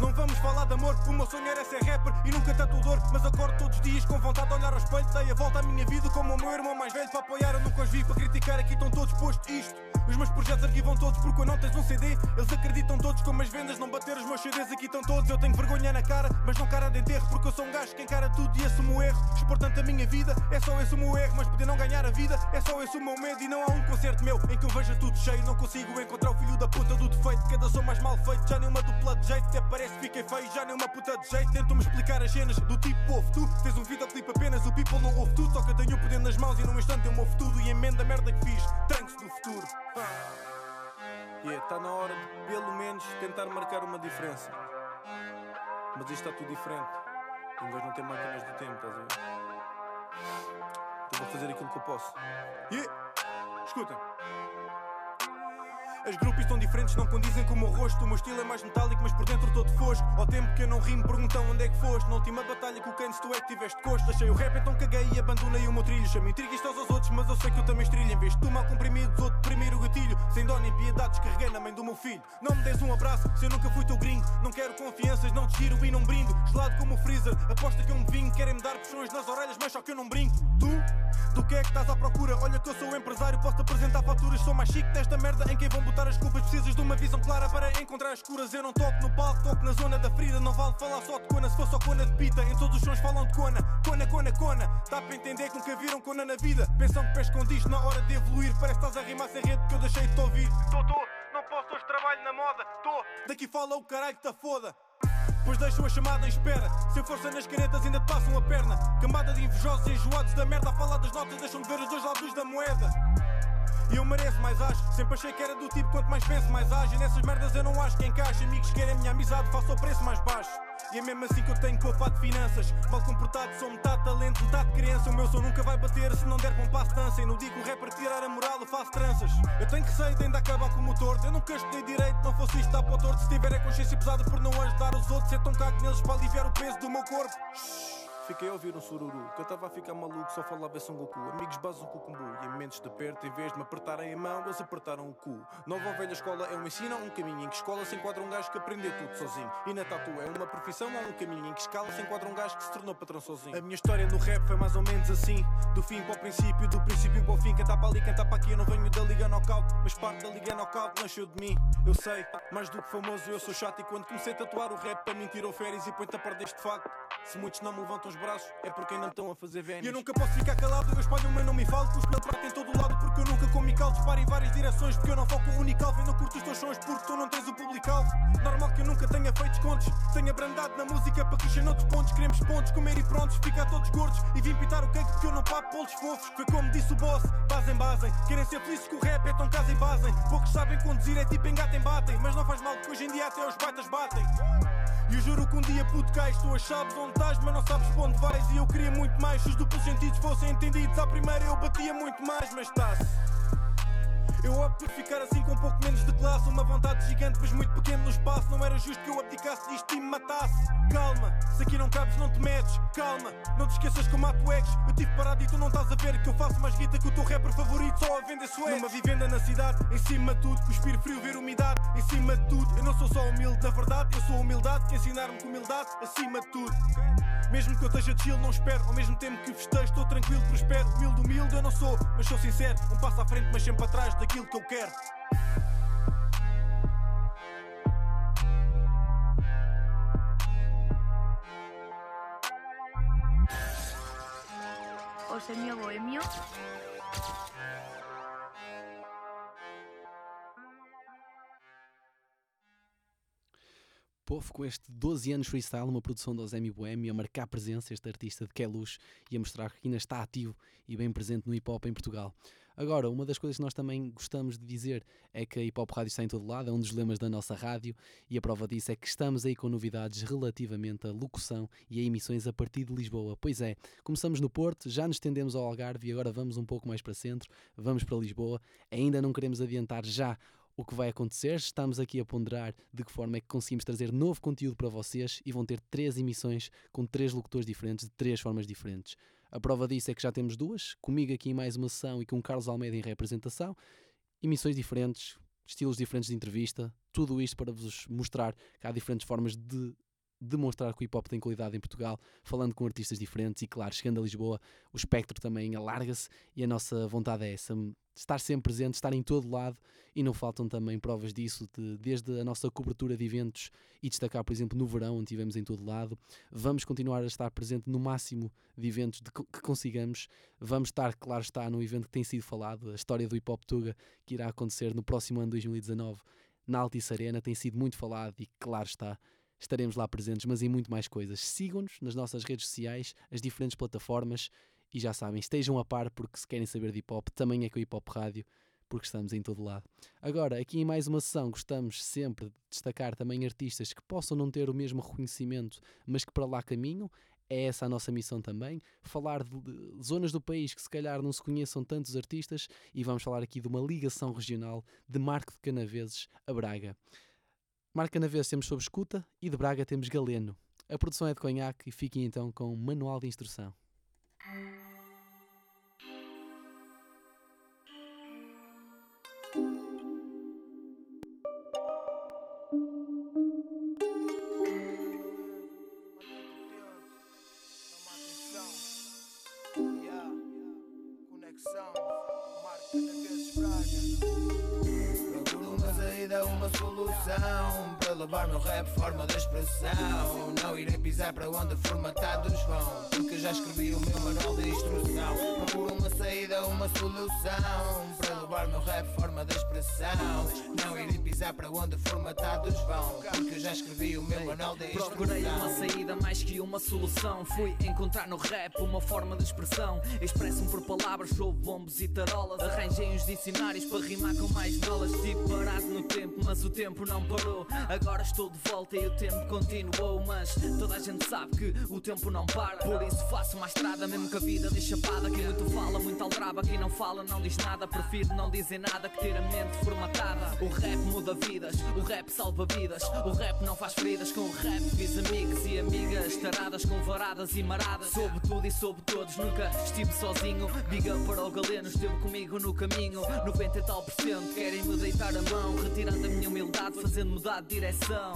Não vamos falar de amor, o meu sonho era ser rapper e nunca tanto dor. Mas acordo todos os dias com vontade de olhar ao espelho. Dei a volta à minha vida como o meu irmão mais velho. Para apoiar, eu nunca os vi. Para criticar, aqui estão todos postos isto. Os meus projetos arquivam todos porque quando não tens um CD, eles acreditam todos como as vendas não bater os meus CDs. Aqui estão todos, eu tenho vergonha na cara, mas não cara de enterro. Porque eu sou um gajo que encara tudo e assumo o erro. Expor tanto a minha vida, é só esse o meu erro. Mas poder não ganhar a vida, é só esse o meu medo. E não há um concerto meu em que eu veja tudo cheio. Não consigo encontrar o filho da puta do defeito. Cada som mais mal feito, já nem uma dupla de jeito. Até parece que fiquei feio, já nem uma puta de jeito. Tentam-me explicar as cenas do tipo ouve tu. Tens um videoclipe apenas, o people não ouve tudo. Só que eu tenho o poder nas mãos e num instante eu movo tudo. E emenda a merda que fiz, tranques do futuro. Yeah, está na hora de pelo menos tentar marcar uma diferença. Mas isto está tudo diferente. Em vez de não ter máquinas do tempo, estás a ver? Então vou fazer aquilo que eu posso. Yeah! Escutem. As grupos estão diferentes, não condizem com o meu rosto. O meu estilo é mais metálico, mas por dentro todo fosco. Ao tempo que eu não rimo, perguntam onde é que foste. Na última batalha com o Keynes, tu é que tiveste costo. Achei o rap, então caguei e abandonei o meu trilho. Chamo intriguista aos outros, mas eu sei que eu também estrilho. Em vez de tu mal comprimidos, outro primeiro gatilho. Sem dó nem piedade, descarreguei na mãe do meu filho. Não me des um abraço, se eu nunca fui teu gringo. Não quero confianças, não te giro e não brindo. Gelado como o freezer, aposta que eu me vinho. Querem-me dar puxões nas orelhas, mas só que eu não brinco. Tu? Do que é que estás à procura? Olha que eu sou faturas. Sou mais chique nesta merda em quem vão botar as culpas. Precisas de uma visão clara para encontrar as curas. Eu não toco no palco, toco na zona da ferida. Não vale falar só de cona, se for só cona de pita. Em todos os sons falam de cona, cona, cona, cona. Dá para entender que nunca viram cona na vida. Pensam que pés com disco na hora de evoluir. Parece que estás a rimar sem rede porque eu deixei de te ouvir. Tô, tô, não posso hoje trabalho na moda. Tô, daqui fala o caralho que tá foda. Depois deixam a chamada em espera. Sem força nas caretas ainda te passam a perna. Camada de invejosos enjoados da merda a falar das notas deixam de ver os dois lados da moeda. E eu mereço mais acho. Sempre achei que era do tipo quanto mais penso, mais age. E nessas merdas eu não acho que encaixa. Amigos querem minha amizade, faço o preço mais baixo. E é mesmo assim que eu tenho poupar de finanças. Mal comportado, sou metade talento, metade criança. O meu som nunca vai bater se não der com um passo dança. E não digo o rapper tirar a moral, eu faço tranças. Eu tenho receio de ainda acabar com o torto. Eu nunca estudei direito, não fosse isto dar para o torto. Se tiver a consciência pesada por não ajudar os outros, ser tão cago neles para aliviar o peso do meu corpo. Fiquei a ouvir um sururu, que eu estava a ficar maluco, só falava Son Goku. Amigos basam com o cumbu e em momentos de perto, em vez de me apertarem a mão, eles apertaram o cu. Nova velha escola é uma ensina ou um caminho em que escola se enquadra um gajo que aprendeu tudo sozinho. E na tatu é uma profissão ou um caminho em que escala se enquadra um gajo que se tornou patrão sozinho. A minha história no rap foi mais ou menos assim: do fim para o princípio, do princípio para o fim. Cantar para ali, cantar para aqui. Eu não venho da Liga Knockout, mas parte da Liga Knockout nasceu de mim. Eu sei, mais do que famoso, eu sou chato. E quando comecei a tatuar o rap, para mim tirou férias e põe-te a par deste facto. Se muitos não me levantam os braços, é porque ainda estão a fazer vénios. E eu nunca posso ficar calado, eu espalho o meu nome e falo. Cuspo ele prato em todo lado, porque eu nunca como e caldo. Disparo em várias direções, porque eu não foco único-alvo. Eu não curto os teus sons, porque tu não tens o público-alvo. Normal que eu nunca tenha feito descontos. Tenho abrandado na música para crescer noutros pontos. Queremos pontos, comer e prontos, ficar todos gordos. E vim pitar o cake porque eu não papo polos fofos. Foi como disse o boss, basem, basem. Querem ser felizes com o rap, é tão casa e basem. Poucos sabem conduzir, é tipo engatem, batem. Mas não faz mal, que hoje em dia até os baitas batem. Eu juro que um dia puto cais, tu as sabes onde estás, mas não sabes para onde vais. E eu queria muito mais, se os duplos sentidos fossem entendidos. À primeira eu batia muito mais, mas está-se. Eu opto por ficar assim com um pouco menos de classe. Uma vontade gigante, mas muito pequeno no espaço. Não era justo que eu abdicasse disto e me matasse. Calma, se aqui não cabes, não te metes. Calma, não te esqueças como há tu ex. Eu tive parado e tu não estás a ver que eu faço mais guita que o teu rapper favorito. Só a vender sué. Numa vivenda na cidade, em cima de tudo. Cuspir frio, ver umidade. Em cima de tudo, eu não sou só humilde, na verdade. Eu sou humildade que ensinaram-me com humildade. Acima de tudo. Mesmo que eu esteja chill, não espero. Ao mesmo tempo que festejo, estou tranquilo, prospero. Humilde, humilde, eu não sou, mas sou sincero. Um passo à frente, mas sempre atrás daquilo que eu quero. O semio bohemio. Povo com este 12 anos freestyle, uma produção do Zemi Bohemio, a marcar presença, este artista de Queluz, e a mostrar que ainda está ativo e bem presente no hip hop em Portugal. Agora, uma das coisas que nós também gostamos de dizer é que a Hip Hop Rádio está em todo lado, é um dos lemas da nossa rádio, e a prova disso é que estamos aí com novidades relativamente à locução e a emissões a partir de Lisboa. Pois é, começamos no Porto, já nos estendemos ao Algarve e agora vamos um pouco mais para centro, vamos para Lisboa. Ainda não queremos adiantar já o que vai acontecer. Estamos aqui a ponderar de que forma é que conseguimos trazer novo conteúdo para vocês e vão ter três emissões com três locutores diferentes, de três formas diferentes. A prova disso é que já temos duas, comigo aqui em mais uma sessão e com Carlos Almeida em representação, emissões diferentes, estilos diferentes de entrevista, tudo isto para vos mostrar que há diferentes formas de demonstrar que o hip hop tem qualidade em Portugal, falando com artistas diferentes e, claro, chegando a Lisboa, o espectro também alarga-se e a nossa vontade é essa: estar sempre presente, estar em todo lado e não faltam também provas disso, de, desde a nossa cobertura de eventos e destacar, por exemplo, no verão, onde estivemos em todo lado. Vamos continuar a estar presente no máximo de eventos de, que consigamos. Vamos estar, claro está, num evento que tem sido falado, a história do hip hop Tuga, que irá acontecer no próximo ano 2019 na Altice Arena, tem sido muito falado e, claro está estaremos lá presentes, mas em muito mais coisas. Sigam-nos nas nossas redes sociais, as diferentes plataformas e já sabem, estejam a par porque se querem saber de hip hop, também é com o Hip Hop Rádio, porque estamos em todo lado. Agora, aqui em mais uma sessão, gostamos sempre de destacar também artistas que possam não ter o mesmo reconhecimento, mas que para lá caminham. É essa a nossa missão também, falar de, zonas do país que se calhar não se conheçam tantos artistas e vamos falar aqui de uma ligação regional de Marco de Canaveses a Braga. Marco de Canaveses temos sob escuta e de Braga temos Galeno. A produção é de conhaque e fiquem então com o manual de instrução. Formatados vão Porque já escrevi o meu manual de instrução. Procuro uma saída, uma solução. Para levar meu rap forma de expressão. Não irei pisar para onde formatados vão Porque já escrevi o meu manual de instrução Procurei uma saída mais que uma solução. Fui encontrar no rap uma forma de expressão. Expresso-me por palavras sobre bombos e tarolas. Arranjei uns dicionários para rimar com mais nolas. Estive parado no tempo, mas o tempo não parou. Agora estou de volta e o tempo continuou. Mas toda a gente sabe que o tempo não para. Por isso faço uma estrada, mesmo que a vida deixe chapada. Quem muito fala, muito aldraba. Quem não fala, não diz nada. Prefiro não dizer nada que ter a mente formatada. O rap muda vidas, o rap salva vidas. O rap não faz feridas. Com o rap fiz amigos e amigas. Taradas com varadas e maradas. Soube tudo e soube todos, nunca estive sozinho. Up para o galeno, esteve comigo no caminho. 90 e tal por cento querem me deitar a mão. Retirando a minha humildade, fazendo mudar de direção.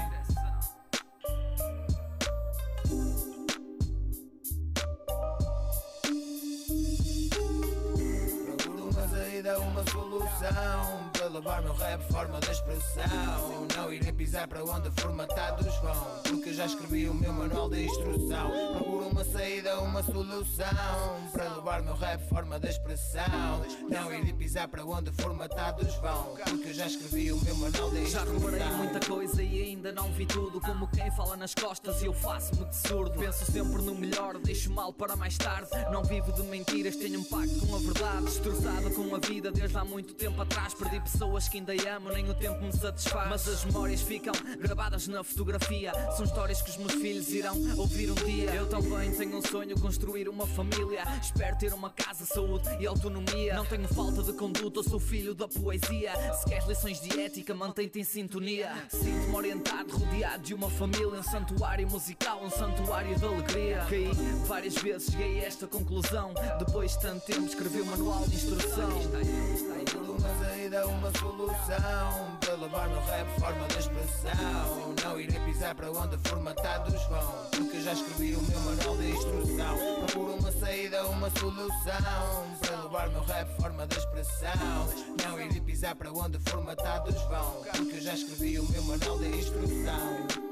Procuro uma saída, uma solução levar meu rap forma de expressão Não irei pisar para onde formatados vão Porque já escrevi o meu manual de instrução Procuro uma saída, uma solução Para levar meu rap forma de expressão Não irei pisar para onde formatados vão Porque já escrevi o meu manual de Já instrução reparei muita coisa e ainda não vi tudo. Como quem fala nas costas e eu faço-me de surdo. Penso sempre no melhor, deixo mal para mais tarde. Não vivo de mentiras, tenho um pacto com a verdade. Destroçado com a vida desde há muito tempo atrás. Perdi pessoas que ainda amo, nem o tempo me satisfaz. Mas as memórias ficam gravadas na fotografia. São histórias que os meus filhos irão ouvir um dia. Eu também tenho um sonho, construir uma família. Espero ter uma casa, saúde e autonomia. Não tenho falta de conduta, sou filho da poesia. Se queres lições de ética, mantém-te em sintonia. Sinto-me orientado, rodeado de uma família. Um santuário musical, um santuário de alegria. Caí várias vezes, cheguei a esta conclusão. Depois de tanto tempo, escrevi o manual de instrução. Uma saída, uma solução Para levar meu rap forma de expressão. Não irei pisar para onde formatados vão Porque já escrevi o meu manual de instrução. Procuro uma saída, uma solução. Para levar meu rap forma de expressão. Não irei pisar para onde formatados vão Porque já escrevi o meu manual de instrução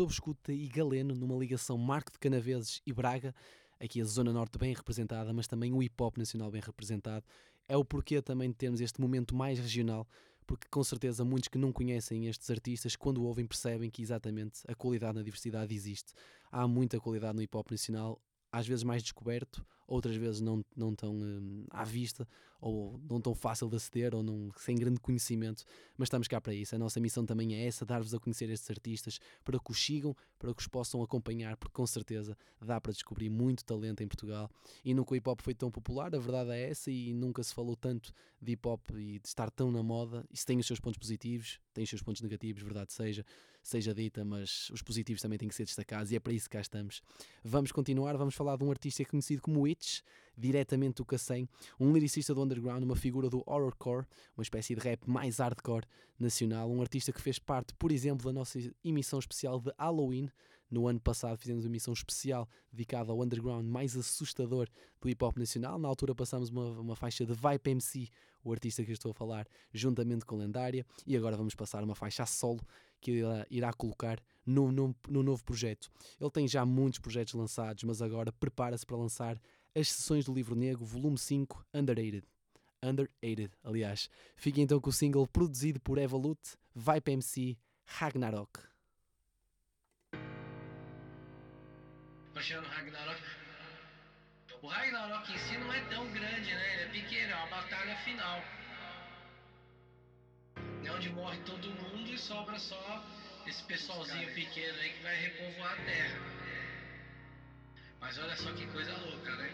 sob escuta e Galeno numa ligação Marco de Canaveses e Braga, aqui a Zona Norte bem representada, mas também o hip hop nacional bem representado. É o porquê também de termos este momento mais regional, porque com certeza muitos que não conhecem estes artistas, quando ouvem, percebem que exatamente a qualidade na diversidade existe. Há muita qualidade no hip hop nacional, às vezes mais descoberto, outras vezes não, não tão hum, à vista, ou não tão fácil de aceder, ou não, sem grande conhecimento, mas estamos cá para isso. A nossa missão também é essa, dar-vos a conhecer estes artistas, para que os sigam, para que os possam acompanhar, porque com certeza dá para descobrir muito talento em Portugal. E nunca o hip hop foi tão popular, a verdade é essa, e nunca se falou tanto de hip hop e de estar tão na moda. Isso tem os seus pontos positivos, tem os seus pontos negativos, verdade seja, seja dita, mas os positivos também têm que ser destacados, e é para isso que cá estamos. Vamos continuar, vamos falar de um artista conhecido como Witch, diretamente do Cacém, um lyricista do underground, uma figura do horrorcore, uma espécie de rap mais hardcore nacional, um artista que fez parte, por exemplo, da nossa emissão especial de Halloween. No ano passado fizemos uma emissão especial dedicada ao underground mais assustador do hip hop nacional. Na altura passámos uma, uma faixa de Vibe MC, o artista que eu estou a falar, juntamente com Lendária, e agora vamos passar uma faixa a solo que ele irá colocar no, no, no novo projeto. Ele tem já muitos projetos lançados, mas agora prepara-se para lançar as sessões do Livro Negro, volume 5, Underrated. Underrated, aliás. Fica então com o single produzido por Evolute, Vibe MC, Ragnarok. Başlayalım Ragnarok. O Ragnarok em si não é tão grande, né? Ele é pequeno, é uma batalha final. É onde morre todo mundo e sobra só esse pessoalzinho pequeno aí que vai repovoar a Terra. Mas olha só que coisa louca, né?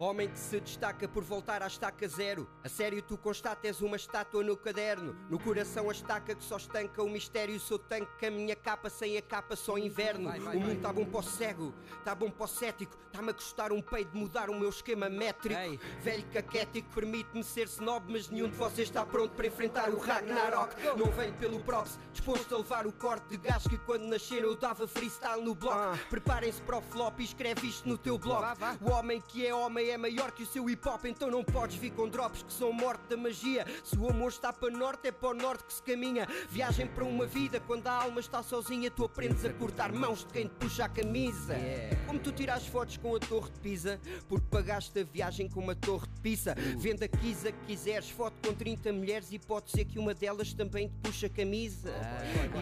Homem que se destaca por voltar à estaca zero. A sério, tu constatas uma estátua no caderno. No coração, a estaca que só estanca o mistério. Sou tanque que a minha capa sem a capa só inverno. Vai, vai, o mundo tá bom para o cego, tá bom para o cético. Tá-me a custar um peito de mudar o meu esquema métrico. Velho caquético, permite-me ser snob, mas nenhum de vocês está pronto para enfrentar o Ragnarok. Não venho pelo props, disposto a levar o corte de gás que quando nasceram eu dava freestyle no bloco. Preparem-se para o flop e escreve isto no teu blog. O homem que é homem é maior que o seu hip hop, então não podes vir com drops que são morte da magia. Se o amor está para norte, é para o norte que se caminha. Viagem para uma vida, quando a alma está sozinha, tu aprendes a cortar mãos de quem te puxa a camisa. Como tu tiras fotos com a torre de Pisa, porque pagaste a viagem com uma torre de pizza. Venda a Kisa que quiseres, foto com 30 mulheres e pode ser que uma delas também te puxa a camisa.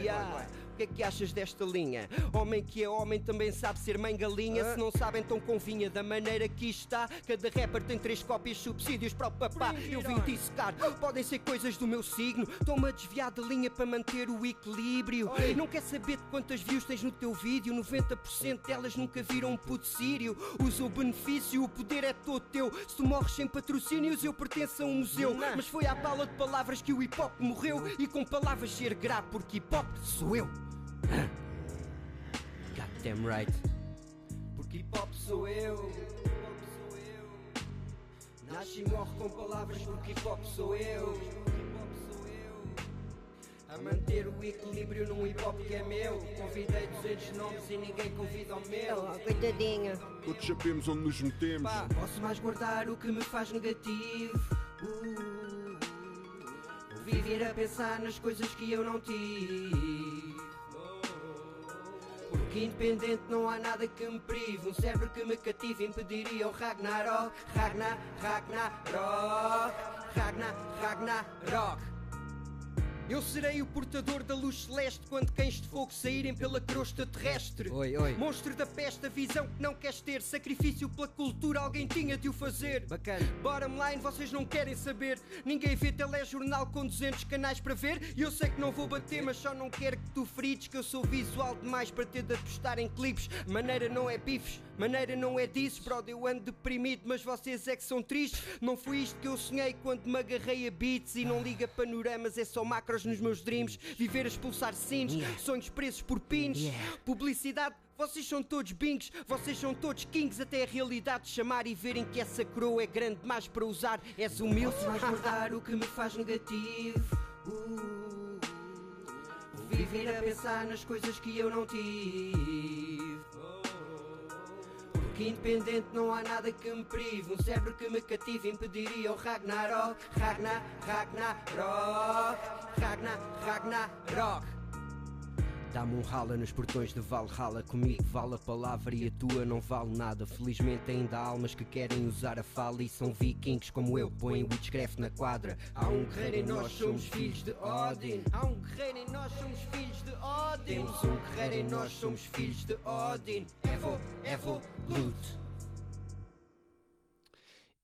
Yeah. O que é que achas desta linha? Homem que é homem também sabe ser mãe galinha. Se não sabem, então convinha da maneira que está. Cada rapper tem três cópias, subsídios para o papá. Eu vim dissecar, podem ser coisas do meu signo. Estou-me a desviar da linha para manter o equilíbrio. Não quer saber de quantas views tens no teu vídeo? 90% delas nunca viram um puto sírio. Usa o benefício, o poder é todo teu. Se tu morres sem patrocínios, eu pertenço a um museu. Mas foi à bala de palavras que o hip hop morreu. E com palavras ser grave, porque hip hop sou eu. Goddamn right. Porque hip hop sou eu. Nasce e morre com palavras porque hip hop sou eu. A manter o equilíbrio num hip hop que é meu. Convidei 200 nomes e ninguém convida o meu. coitadinha. Todos sabemos onde nos metemos. Pá, posso mais guardar o que me faz negativo. Uh, viver a pensar nas coisas que eu não tive. Independente não há nada que me prive. Um cérebro que me cative impediria o Ragnarok. Ragnar, Ragnarok. Ragnar, Ragnarok eu serei o portador da luz celeste quando cães de fogo saírem pela crosta terrestre. Oi, oi. Monstro da peste, a visão que não queres ter. Sacrifício pela cultura, alguém tinha de o fazer. Bacana. Bottom line, vocês não querem saber. Ninguém vê telejornal com 200 canais para ver. E eu sei que não vou bater, mas só não quero que tu frites. Que eu sou visual demais para ter de apostar em clipes. Maneira não é bifes, maneira não é disso. Brother, eu ando deprimido, mas vocês é que são tristes. Não foi isto que eu sonhei quando me agarrei a beats. E não liga panoramas, é só macros nos meus dreams. Viver a expulsar sinos, sonhos presos por pins. Publicidade. Vocês são todos bings, vocês são todos kings Até a realidade de chamar e verem que essa coroa é grande demais para usar És humilde mais guardar o que me faz negativo Uh, Viver a pensar nas coisas que eu não tive Porque independente não há nada que me prive. Um cérebro que me cative impediria o Ragnarok. Ragnar, Ragnarok Ragnar, Ragnarok. Dá-me um rala nos portões de Valhalla. Comigo vale a palavra e a tua não vale nada. Felizmente ainda há almas que querem usar a fala E são vikings como eu, põem witchcraft na quadra. Há um guerreiro em nós, somos filhos de Odin. Há um guerreiro em nós, somos filhos Odin Temos um guerreiro em nós, somos filhos de Odin Evo, Evo, Lut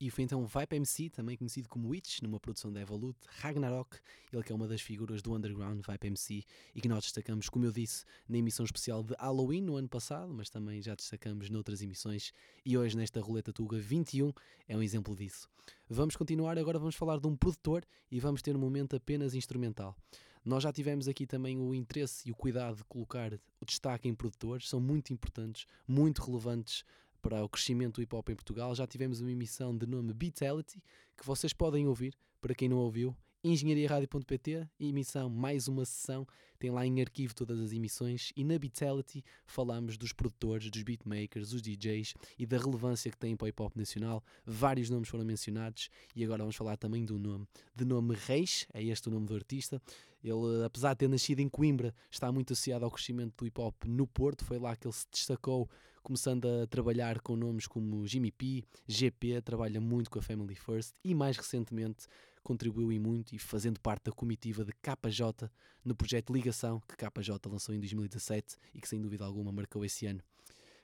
E foi então Vibe MC, também conhecido como Witch, numa produção da Evolute, Ragnarok, ele que é uma das figuras do underground Vibe MC e que nós destacamos, como eu disse, na emissão especial de Halloween no ano passado, mas também já destacamos noutras emissões e hoje nesta Roleta Tuga 21 é um exemplo disso. Vamos continuar, agora vamos falar de um produtor e vamos ter um momento apenas instrumental. Nós já tivemos aqui também o interesse e o cuidado de colocar o destaque em produtores, são muito importantes, muito relevantes para o crescimento do hip hop em Portugal. Já tivemos uma emissão de nome Beatality, que vocês podem ouvir, para quem não ouviu, engenhariaradio.pt, emissão mais uma sessão, tem lá em arquivo todas as emissões e na Beatality falamos dos produtores, dos beatmakers, dos DJs e da relevância que tem para o hip hop nacional. Vários nomes foram mencionados e agora vamos falar também do nome. De nome Reis, é este o nome do artista. Ele, apesar de ter nascido em Coimbra, está muito associado ao crescimento do hip hop no Porto. Foi lá que ele se destacou, começando a trabalhar com nomes como Jimmy P, GP, trabalha muito com a Family First e mais recentemente contribuiu e muito e fazendo parte da comitiva de KJ no projeto Ligação, que KJ lançou em 2017 e que sem dúvida alguma marcou esse ano.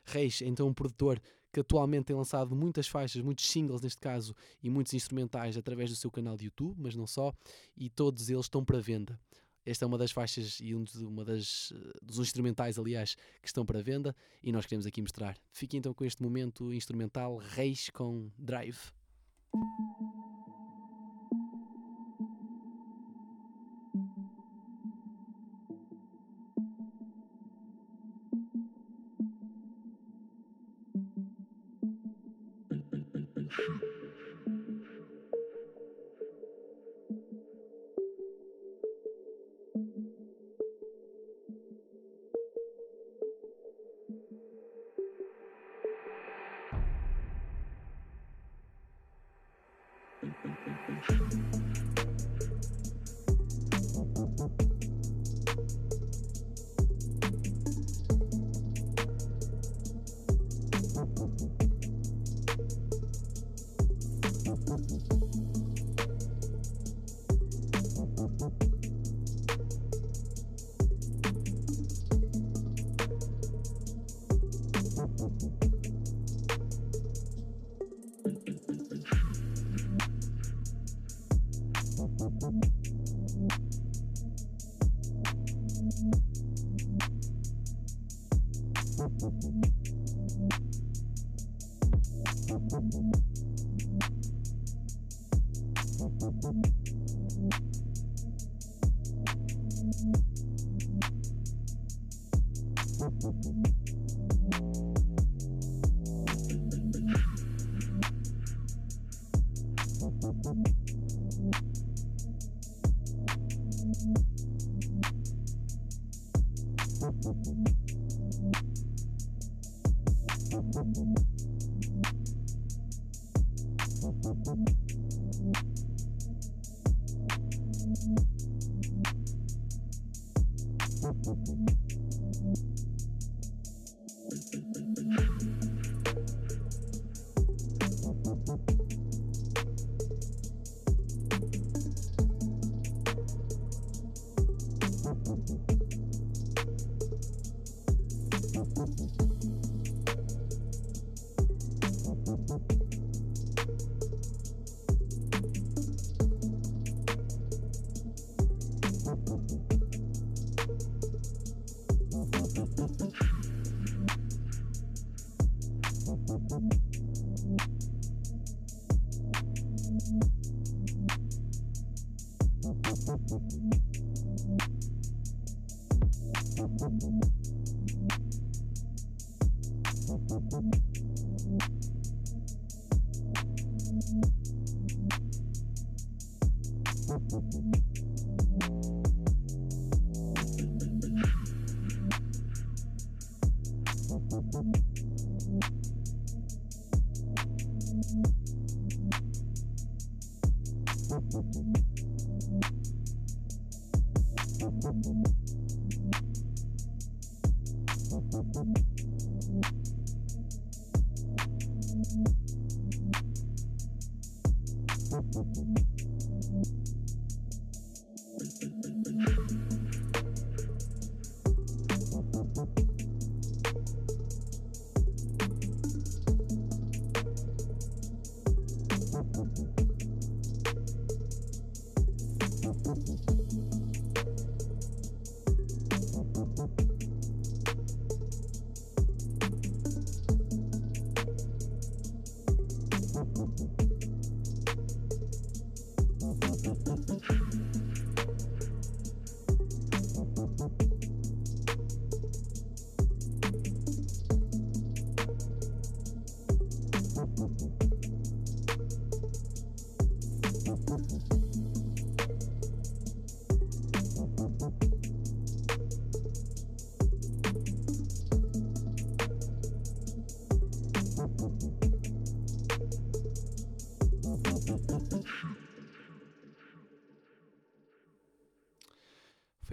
Reis, então um produtor que atualmente tem lançado muitas faixas, muitos singles neste caso, e muitos instrumentais através do seu canal de YouTube, mas não só, e todos eles estão para venda. Esta é uma das faixas e um dos, uma das, eh, dos instrumentais, aliás, que estão para venda e nós queremos aqui mostrar. Fique então com este momento instrumental Reis com Drive. Foi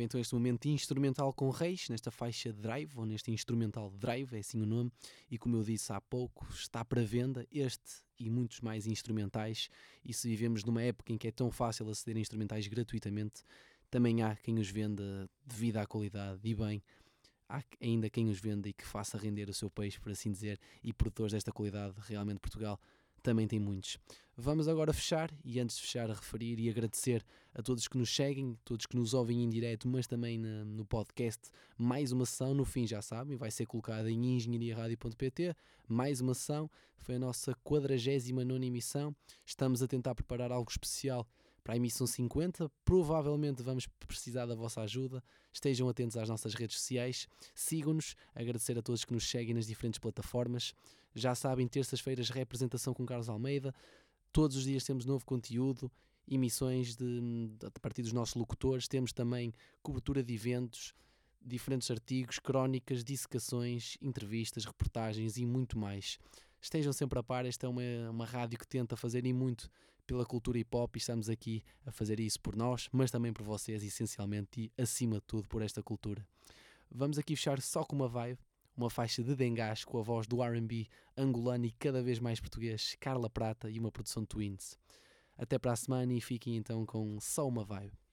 Então este momento instrumental com Reis, nesta faixa Drive, ou neste instrumental Drive, é assim o nome, e como eu disse há pouco, está para venda este e muitos mais instrumentais, e se vivemos numa época em que é tão fácil aceder a instrumentais gratuitamente, também há quem os venda devido à qualidade e bem há ainda quem os venda e que faça render o seu peixe, por assim dizer, e produtores desta qualidade, realmente Portugal também tem muitos. Vamos agora fechar e antes de fechar, referir e agradecer a todos que nos seguem, todos que nos ouvem em direto, mas também na, no podcast. Mais uma sessão, no fim já sabem, vai ser colocada em engenhariaradio.pt. Mais uma sessão, foi a nossa 49 emissão. Estamos a tentar preparar algo especial para a emissão 50. Provavelmente vamos precisar da vossa ajuda. Estejam atentos às nossas redes sociais, sigam-nos. Agradecer a todos que nos seguem nas diferentes plataformas. Já sabem, terças-feiras, representação com Carlos Almeida. Todos os dias temos novo conteúdo, emissões de, de, a partir dos nossos locutores. Temos também cobertura de eventos, diferentes artigos, crónicas, dissecações, entrevistas, reportagens e muito mais. Estejam sempre a par, esta é uma, uma rádio que tenta fazer e muito pela cultura hip hop e estamos aqui a fazer isso por nós, mas também por vocês, essencialmente e acima de tudo por esta cultura. Vamos aqui fechar só com uma vibe, uma faixa de Dengás com a voz do RB angolano e cada vez mais português, Carla Prata e uma produção Twins. Até para a semana e fiquem então com só uma vibe.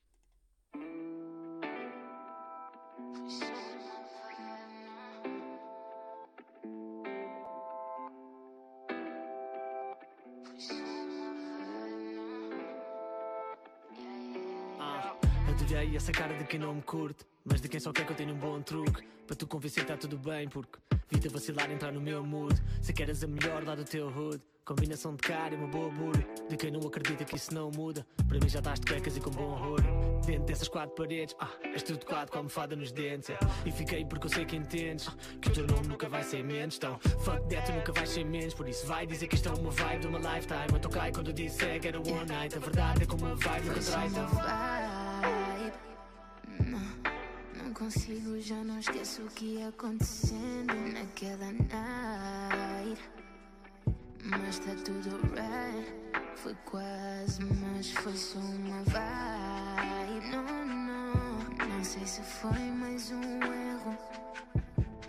Quem não me curte Mas de quem só quer que eu tenha um bom truque. Para tu convencer tá tudo bem Porque vida vacilar entrar no meu mood. Se queres a melhor lá do teu hood. Combinação de cara e uma boa bura De quem não acredita que isso não muda Para mim já estás de cuecas e com bom horror Dentro dessas quatro paredes Ah, és tudo quadro com a almofada nos dentes é. E fiquei porque eu sei que entendes Que o teu nome nunca vai ser menos. Então, fuck that, tu nunca vais ser menos. Por isso vai dizer que isto é uma vibe de uma lifetime. Eu toquei quando disse que era one night A verdade é como uma vibe nunca trai então consigo, já não esqueço o que ia acontecendo naquela night. Mas tá tudo right. Foi quase, mas foi só uma vibe. Não, não, não sei se foi mais um erro.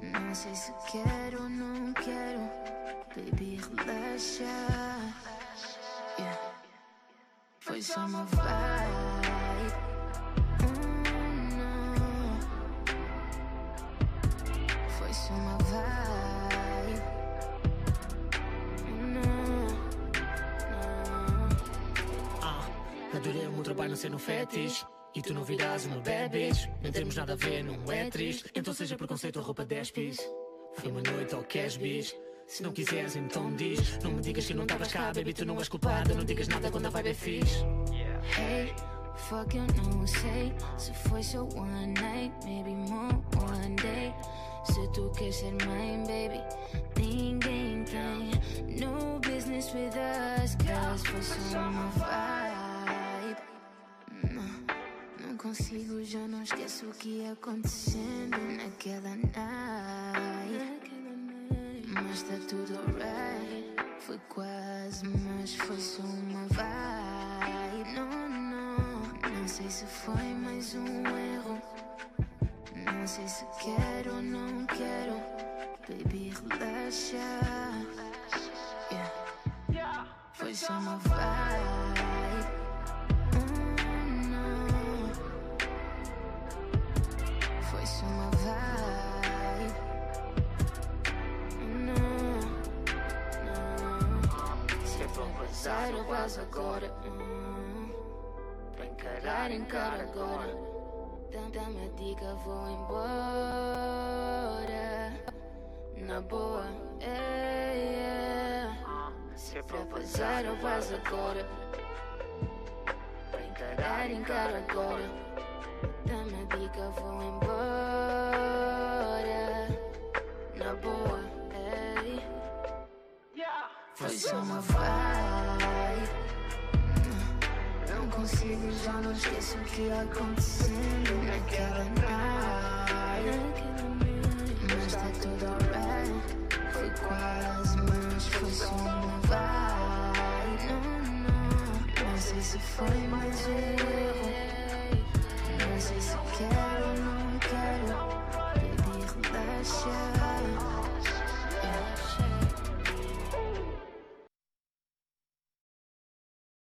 Não sei se quero ou não quero. Baby, relaxa. Yeah. Foi só uma vibe. Uma vibe. Não, não. Ah, adorei o meu trabalho não ser no fetiche. E tu não virás uma bad bitch. Nem temos nada a ver, não é triste. Então seja preconceito ou roupa 10 pis. Foi uma noite ao cash bis. Se não quiseres, então diz. Não me digas que não estavas cá, baby, tu não és culpada. Não digas nada quando a vibe é fixe. Hey, fuck you, não sei. Se foi só one night, maybe more one day. Se tu queres ser mãe, baby, ninguém tem no business with us. Cause foi só uma vibe. Não, não consigo, já não esqueço o que ia acontecendo naquela night. Mas tá tudo alright. Foi quase, mas foi só uma vibe. Não, não, não sei se foi mais um erro. Não sei se quero ou não quero. Baby, relaxa. Yeah. Foi só uma vibe. Oh, não. Foi só uma vibe. Não, não. Se pra passar, eu passo agora. Hum. Pra encarar, encara agora. Dá-me a dica, vou embora. Na boa, é, yeah. Se é pra passar, eu passo agora. Pra encarar, encara agora. Dá-me a dica, vou embora. Na boa, é. Foi só uma vibe não consigo, já não esqueço o que aconteceu naquela night. Mas tá tudo alright. Foi quase, mas foi só uma. Não, sei se foi mais um erro. Não sei se quero ou não quero. pedir relaxa.